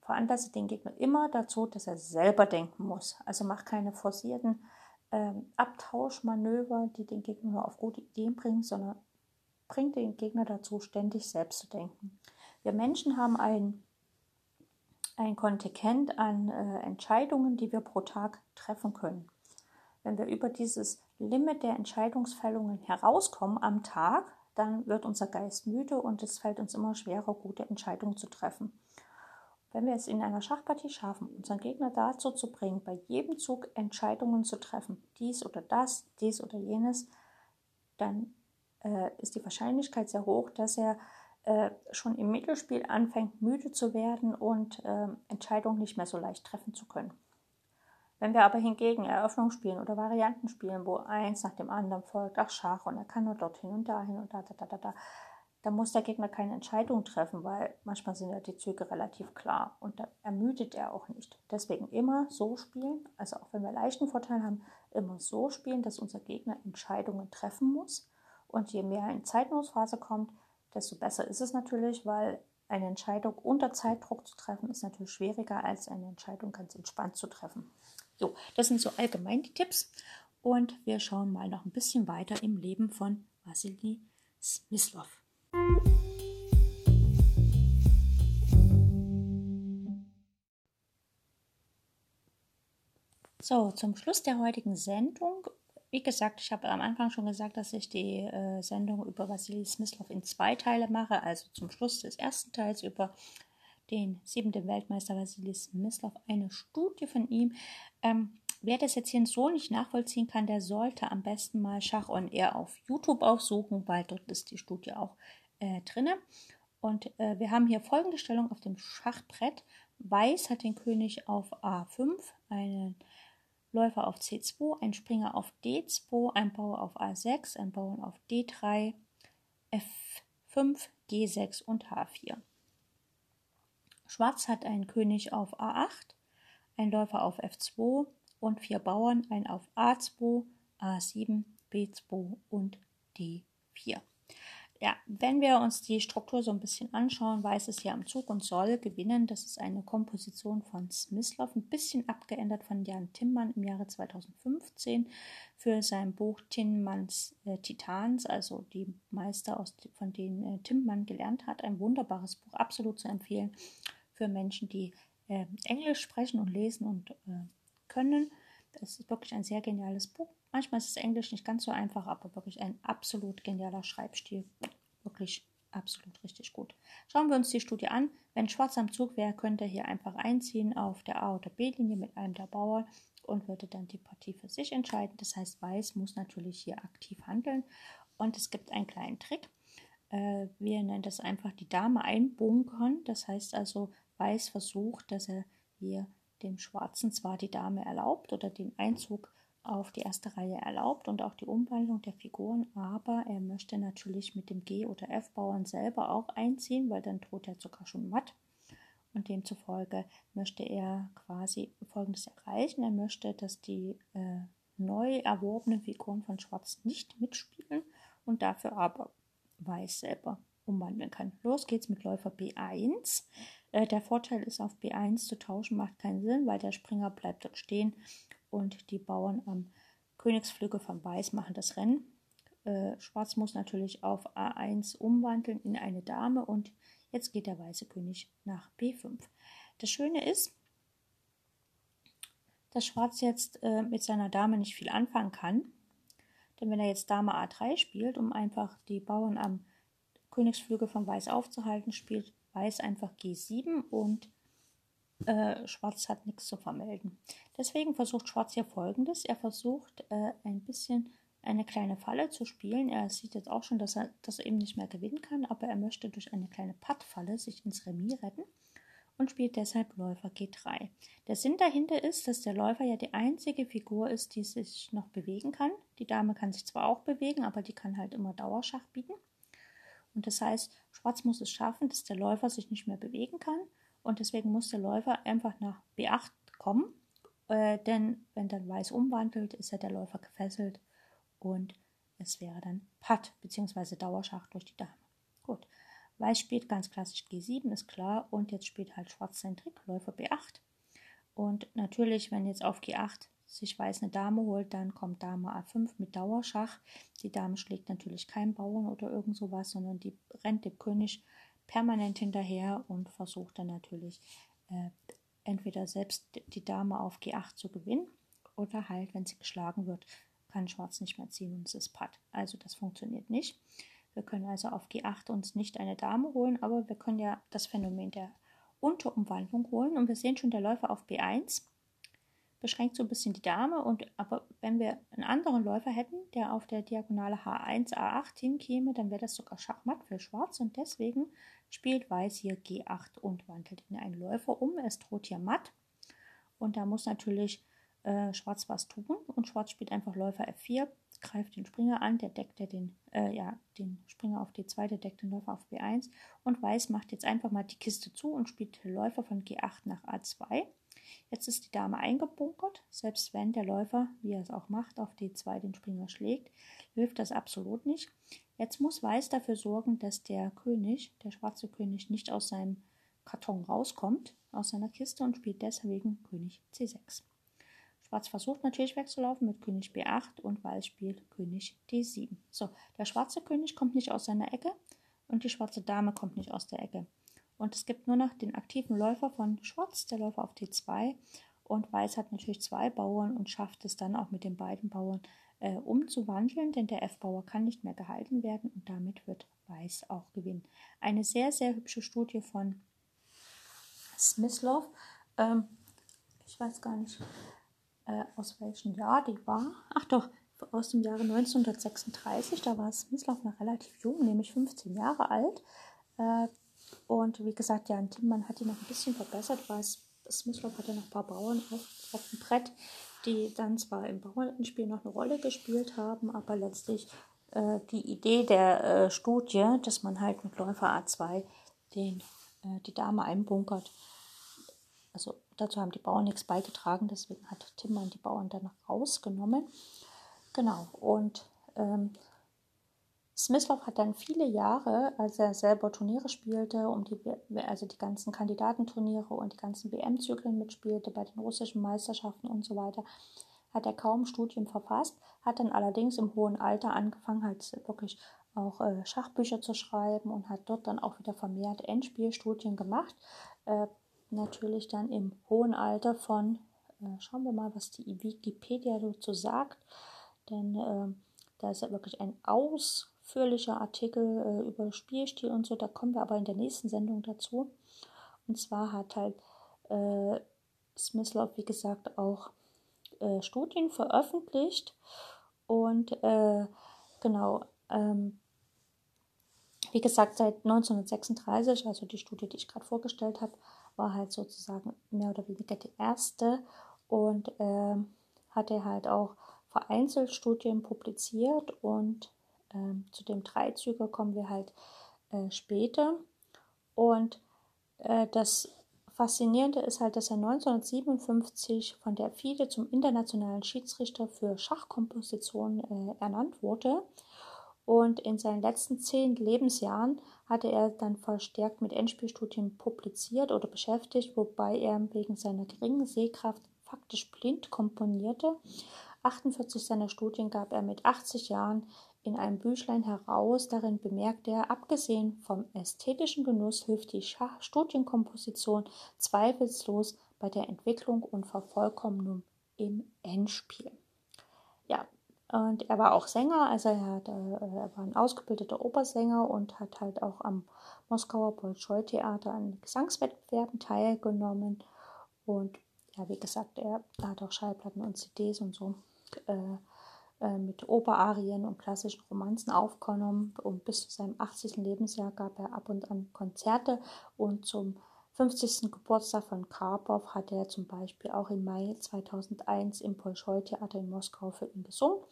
veranlasse den Gegner immer dazu, dass er selber denken muss. Also mach keine forcierten ähm, Abtauschmanöver, die den Gegner nur auf gute Ideen bringen, sondern bringt den Gegner dazu, ständig selbst zu denken. Wir Menschen haben ein, ein Kontingent an äh, Entscheidungen, die wir pro Tag treffen können. Wenn wir über dieses Limit der Entscheidungsfällungen herauskommen am Tag, dann wird unser Geist müde und es fällt uns immer schwerer, gute Entscheidungen zu treffen. Wenn wir es in einer Schachpartie schaffen, unseren Gegner dazu zu bringen, bei jedem Zug Entscheidungen zu treffen, dies oder das, dies oder jenes, dann äh, ist die Wahrscheinlichkeit sehr hoch, dass er äh, schon im Mittelspiel anfängt, müde zu werden und äh, Entscheidungen nicht mehr so leicht treffen zu können. Wenn wir aber hingegen Eröffnung spielen oder Varianten spielen, wo eins nach dem anderen folgt, ach Schach und er kann nur dorthin und dahin und da, da, da, da, da, da muss der Gegner keine Entscheidung treffen, weil manchmal sind ja die Züge relativ klar und dann ermüdet er auch nicht. Deswegen immer so spielen, also auch wenn wir leichten Vorteil haben, immer so spielen, dass unser Gegner Entscheidungen treffen muss. Und je mehr in Zeitnotphase kommt, desto besser ist es natürlich, weil eine Entscheidung unter Zeitdruck zu treffen ist natürlich schwieriger als eine Entscheidung ganz entspannt zu treffen. So, das sind so allgemein die Tipps und wir schauen mal noch ein bisschen weiter im Leben von Vasily Smyslov. So, zum Schluss der heutigen Sendung. Wie gesagt, ich habe am Anfang schon gesagt, dass ich die äh, Sendung über Vasily Smyslov in zwei Teile mache. Also zum Schluss des ersten Teils über den siebten Weltmeister Vasily Smyslov, eine Studie von ihm. Ähm, wer das jetzt hier so nicht nachvollziehen kann, der sollte am besten mal Schach on Air auf YouTube aufsuchen, weil dort ist die Studie auch äh, drinne. Und äh, wir haben hier folgende Stellung auf dem Schachbrett. Weiß hat den König auf A5, einen Läufer auf C2, ein Springer auf D2, ein Bauer auf A6, ein Bauern auf D3, F5, G6 und H4. Schwarz hat einen König auf A8, ein Läufer auf F2 und vier Bauern, ein auf A2, A7, B2 und D4. Ja, wenn wir uns die Struktur so ein bisschen anschauen, weiß es hier am Zug und soll gewinnen. Das ist eine Komposition von Smyslov, ein bisschen abgeändert von Jan Timmann im Jahre 2015 für sein Buch Timmanns äh, Titans, also die Meister, aus, von denen äh, Timmann gelernt hat. Ein wunderbares Buch, absolut zu empfehlen für Menschen, die äh, Englisch sprechen und lesen und äh, können. Das ist wirklich ein sehr geniales Buch. Manchmal ist das Englisch nicht ganz so einfach, aber wirklich ein absolut genialer Schreibstil. Wirklich absolut richtig gut. Schauen wir uns die Studie an. Wenn Schwarz am Zug wäre, könnte er hier einfach einziehen auf der A- oder B-Linie mit einem der Bauern und würde dann die Partie für sich entscheiden. Das heißt, Weiß muss natürlich hier aktiv handeln. Und es gibt einen kleinen Trick. Äh, wir nennen das einfach die Dame einbunkern. Das heißt also, Weiß versucht, dass er hier dem Schwarzen zwar die Dame erlaubt oder den Einzug auf die erste Reihe erlaubt und auch die Umwandlung der Figuren, aber er möchte natürlich mit dem G- oder F-Bauern selber auch einziehen, weil dann droht er sogar schon matt. Und demzufolge möchte er quasi Folgendes erreichen. Er möchte, dass die äh, neu erworbenen Figuren von Schwarz nicht mitspielen und dafür aber Weiß selber umwandeln kann. Los geht's mit Läufer B1. Äh, der Vorteil ist, auf B1 zu tauschen macht keinen Sinn, weil der Springer bleibt dort stehen und die Bauern am Königsflügel von Weiß machen das Rennen. Äh, Schwarz muss natürlich auf A1 umwandeln in eine Dame und jetzt geht der weiße König nach B5. Das Schöne ist, dass Schwarz jetzt äh, mit seiner Dame nicht viel anfangen kann. Denn wenn er jetzt Dame A3 spielt, um einfach die Bauern am Königsflügel von Weiß aufzuhalten, spielt Weiß einfach G7 und äh, Schwarz hat nichts zu vermelden. Deswegen versucht Schwarz hier folgendes. Er versucht äh, ein bisschen eine kleine Falle zu spielen. Er sieht jetzt auch schon, dass er das eben nicht mehr gewinnen kann, aber er möchte durch eine kleine Pattfalle sich ins Remis retten und spielt deshalb Läufer G3. Der Sinn dahinter ist, dass der Läufer ja die einzige Figur ist, die sich noch bewegen kann. Die Dame kann sich zwar auch bewegen, aber die kann halt immer Dauerschach bieten. Und das heißt, Schwarz muss es schaffen, dass der Läufer sich nicht mehr bewegen kann. Und deswegen muss der Läufer einfach nach B8 kommen. Äh, denn wenn dann Weiß umwandelt, ist ja der Läufer gefesselt und es wäre dann Patt bzw. Dauerschach durch die Dame. Gut. Weiß spielt ganz klassisch G7, ist klar. Und jetzt spielt halt Schwarz seinen Trick, Läufer B8. Und natürlich, wenn jetzt auf G8 sich Weiß eine Dame holt, dann kommt Dame A5 mit Dauerschach. Die Dame schlägt natürlich keinen Bauern oder irgend sowas, sondern die rennt dem König permanent hinterher und versucht dann natürlich äh, entweder selbst die Dame auf G8 zu gewinnen oder halt, wenn sie geschlagen wird, kann Schwarz nicht mehr ziehen und es ist Patt. Also das funktioniert nicht. Wir können also auf G8 uns nicht eine Dame holen, aber wir können ja das Phänomen der Unterumwandlung holen und wir sehen schon, der Läufer auf B1 beschränkt so ein bisschen die Dame. Und aber wenn wir einen anderen Läufer hätten, der auf der Diagonale H1, A8 hinkäme, dann wäre das sogar Schachmatt für Schwarz. Und deswegen spielt Weiß hier G8 und wandelt in einen Läufer um. Es droht hier matt. Und da muss natürlich äh, Schwarz was tun. Und Schwarz spielt einfach Läufer F4, greift den Springer an, der deckt der den, äh, ja, den Springer auf D2, der deckt den Läufer auf B1. Und Weiß macht jetzt einfach mal die Kiste zu und spielt Läufer von G8 nach A2. Jetzt ist die Dame eingebunkert. Selbst wenn der Läufer, wie er es auch macht, auf D2 den Springer schlägt, hilft das absolut nicht. Jetzt muss Weiß dafür sorgen, dass der König, der schwarze König, nicht aus seinem Karton rauskommt, aus seiner Kiste und spielt deswegen König C6. Schwarz versucht natürlich wegzulaufen mit König B8 und Weiß spielt König D7. So, der schwarze König kommt nicht aus seiner Ecke und die schwarze Dame kommt nicht aus der Ecke. Und es gibt nur noch den aktiven Läufer von Schwarz, der Läufer auf D2. Und Weiß hat natürlich zwei Bauern und schafft es dann auch mit den beiden Bauern äh, umzuwandeln, denn der F-Bauer kann nicht mehr gehalten werden und damit wird Weiß auch gewinnen. Eine sehr, sehr hübsche Studie von Smyslov. Ähm, ich weiß gar nicht, äh, aus welchem Jahr die war. Ach doch, aus dem Jahre 1936. Da war Smyslov noch relativ jung, nämlich 15 Jahre alt. Äh, und wie gesagt, Jan Timmann hat die noch ein bisschen verbessert, weil Smyslov hatte noch ein paar Bauern auf, auf dem Brett, die dann zwar im Bauernspiel noch eine Rolle gespielt haben, aber letztlich äh, die Idee der äh, Studie, dass man halt mit Läufer A2 den, äh, die Dame einbunkert, also dazu haben die Bauern nichts beigetragen, deswegen hat Timmann die Bauern dann rausgenommen. Genau, und ähm, Smyslov hat dann viele Jahre, als er selber Turniere spielte, um die, also die ganzen Kandidatenturniere und die ganzen WM-Zyklen mitspielte, bei den russischen Meisterschaften und so weiter, hat er kaum Studien verfasst, hat dann allerdings im hohen Alter angefangen, halt wirklich auch äh, Schachbücher zu schreiben und hat dort dann auch wieder vermehrt Endspielstudien gemacht. Äh, natürlich dann im hohen Alter von, äh, schauen wir mal, was die Wikipedia dazu sagt, denn äh, da ist ja wirklich ein Aus ausführlicher Artikel äh, über Spielstil und so, da kommen wir aber in der nächsten Sendung dazu. Und zwar hat halt äh, Smyslov, wie gesagt, auch äh, Studien veröffentlicht und äh, genau, ähm, wie gesagt, seit 1936, also die Studie, die ich gerade vorgestellt habe, war halt sozusagen mehr oder weniger die erste und äh, hat er halt auch vereinzelt Studien publiziert und ähm, zu dem Dreizüger kommen wir halt äh, später. Und äh, das Faszinierende ist halt, dass er 1957 von der FIDE zum internationalen Schiedsrichter für Schachkomposition äh, ernannt wurde. Und in seinen letzten zehn Lebensjahren hatte er dann verstärkt mit Endspielstudien publiziert oder beschäftigt, wobei er wegen seiner geringen Sehkraft faktisch blind komponierte. 48 seiner Studien gab er mit 80 Jahren in einem Büchlein heraus. Darin bemerkte er, abgesehen vom ästhetischen Genuss hilft die Studienkomposition zweifellos bei der Entwicklung und Vervollkommnung im Endspiel. Ja, und er war auch Sänger, also er, hat, äh, er war ein ausgebildeter Opersänger und hat halt auch am Moskauer Bolschoi-Theater an Gesangswettbewerben teilgenommen. Und ja, wie gesagt, er hat auch Schallplatten und CDs und so äh, äh, mit Operarien und klassischen Romanzen aufgenommen. Und bis zu seinem 80. Lebensjahr gab er ab und an Konzerte und zum 50. Geburtstag von Karpov hat er zum Beispiel auch im Mai 2001 im Bolschoi-Theater in Moskau für ihn gesungen.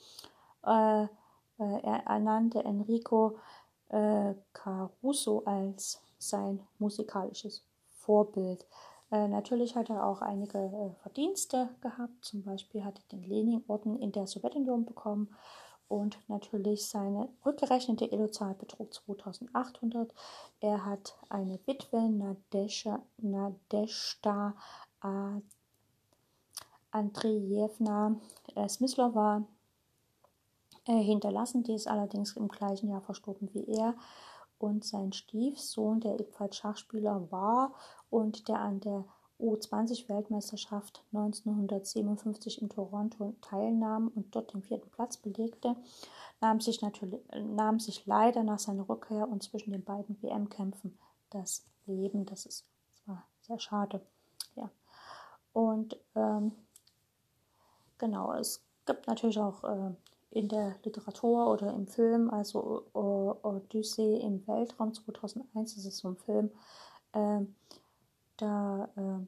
Äh, äh, er ernannte Enrico Caruso als sein musikalisches Vorbild. Äh, natürlich hat er auch einige äh, Verdienste gehabt. Zum Beispiel hat er den Lenin-Orden in der Sowjetunion bekommen und natürlich seine rückgerechnete Elozahl betrug 2800. Er hat eine Witwe, Nadesha, Nadeshda Andrejewna äh, Smyslova, äh, hinterlassen. Die ist allerdings im gleichen Jahr verstorben wie er. Und sein Stiefsohn, der ebenfalls Schachspieler war und der an der U20-Weltmeisterschaft 1957 in Toronto teilnahm und dort den vierten Platz belegte, nahm sich, natürlich, nahm sich leider nach seiner Rückkehr und zwischen den beiden WM-Kämpfen das Leben. Das ist das war sehr schade. Ja. Und ähm, genau, es gibt natürlich auch äh, in der Literatur oder im Film, also Odyssee im Weltraum 2001, das ist so ein Film, äh, da äh,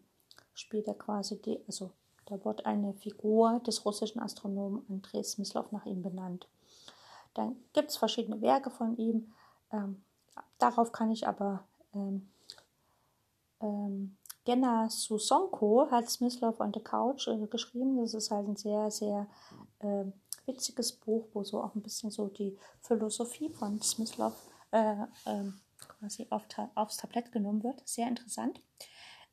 spielt er quasi die, also da wird eine Figur des russischen Astronomen Andrei Smyslov nach ihm benannt. Dann gibt es verschiedene Werke von ihm. Ähm, darauf kann ich aber ähm, ähm, Gena Susonko hat Smyslov on the Couch äh, geschrieben. Das ist halt ein sehr, sehr äh, witziges Buch, wo so auch ein bisschen so die Philosophie von Smyslov äh, ähm, quasi auf ta aufs Tablett genommen wird. Sehr interessant.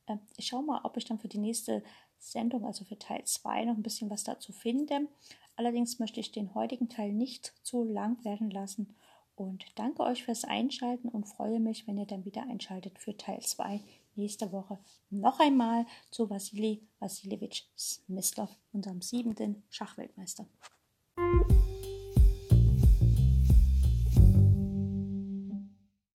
Ähm, ich schaue mal, ob ich dann für die nächste Sendung, also für Teil 2, noch ein bisschen was dazu finde. Allerdings möchte ich den heutigen Teil nicht zu lang werden lassen und danke euch fürs Einschalten und freue mich, wenn ihr dann wieder einschaltet für Teil 2 nächste Woche noch einmal zu Wassili Wassiljewitsch Smyslov, unserem siebenten Schachweltmeister.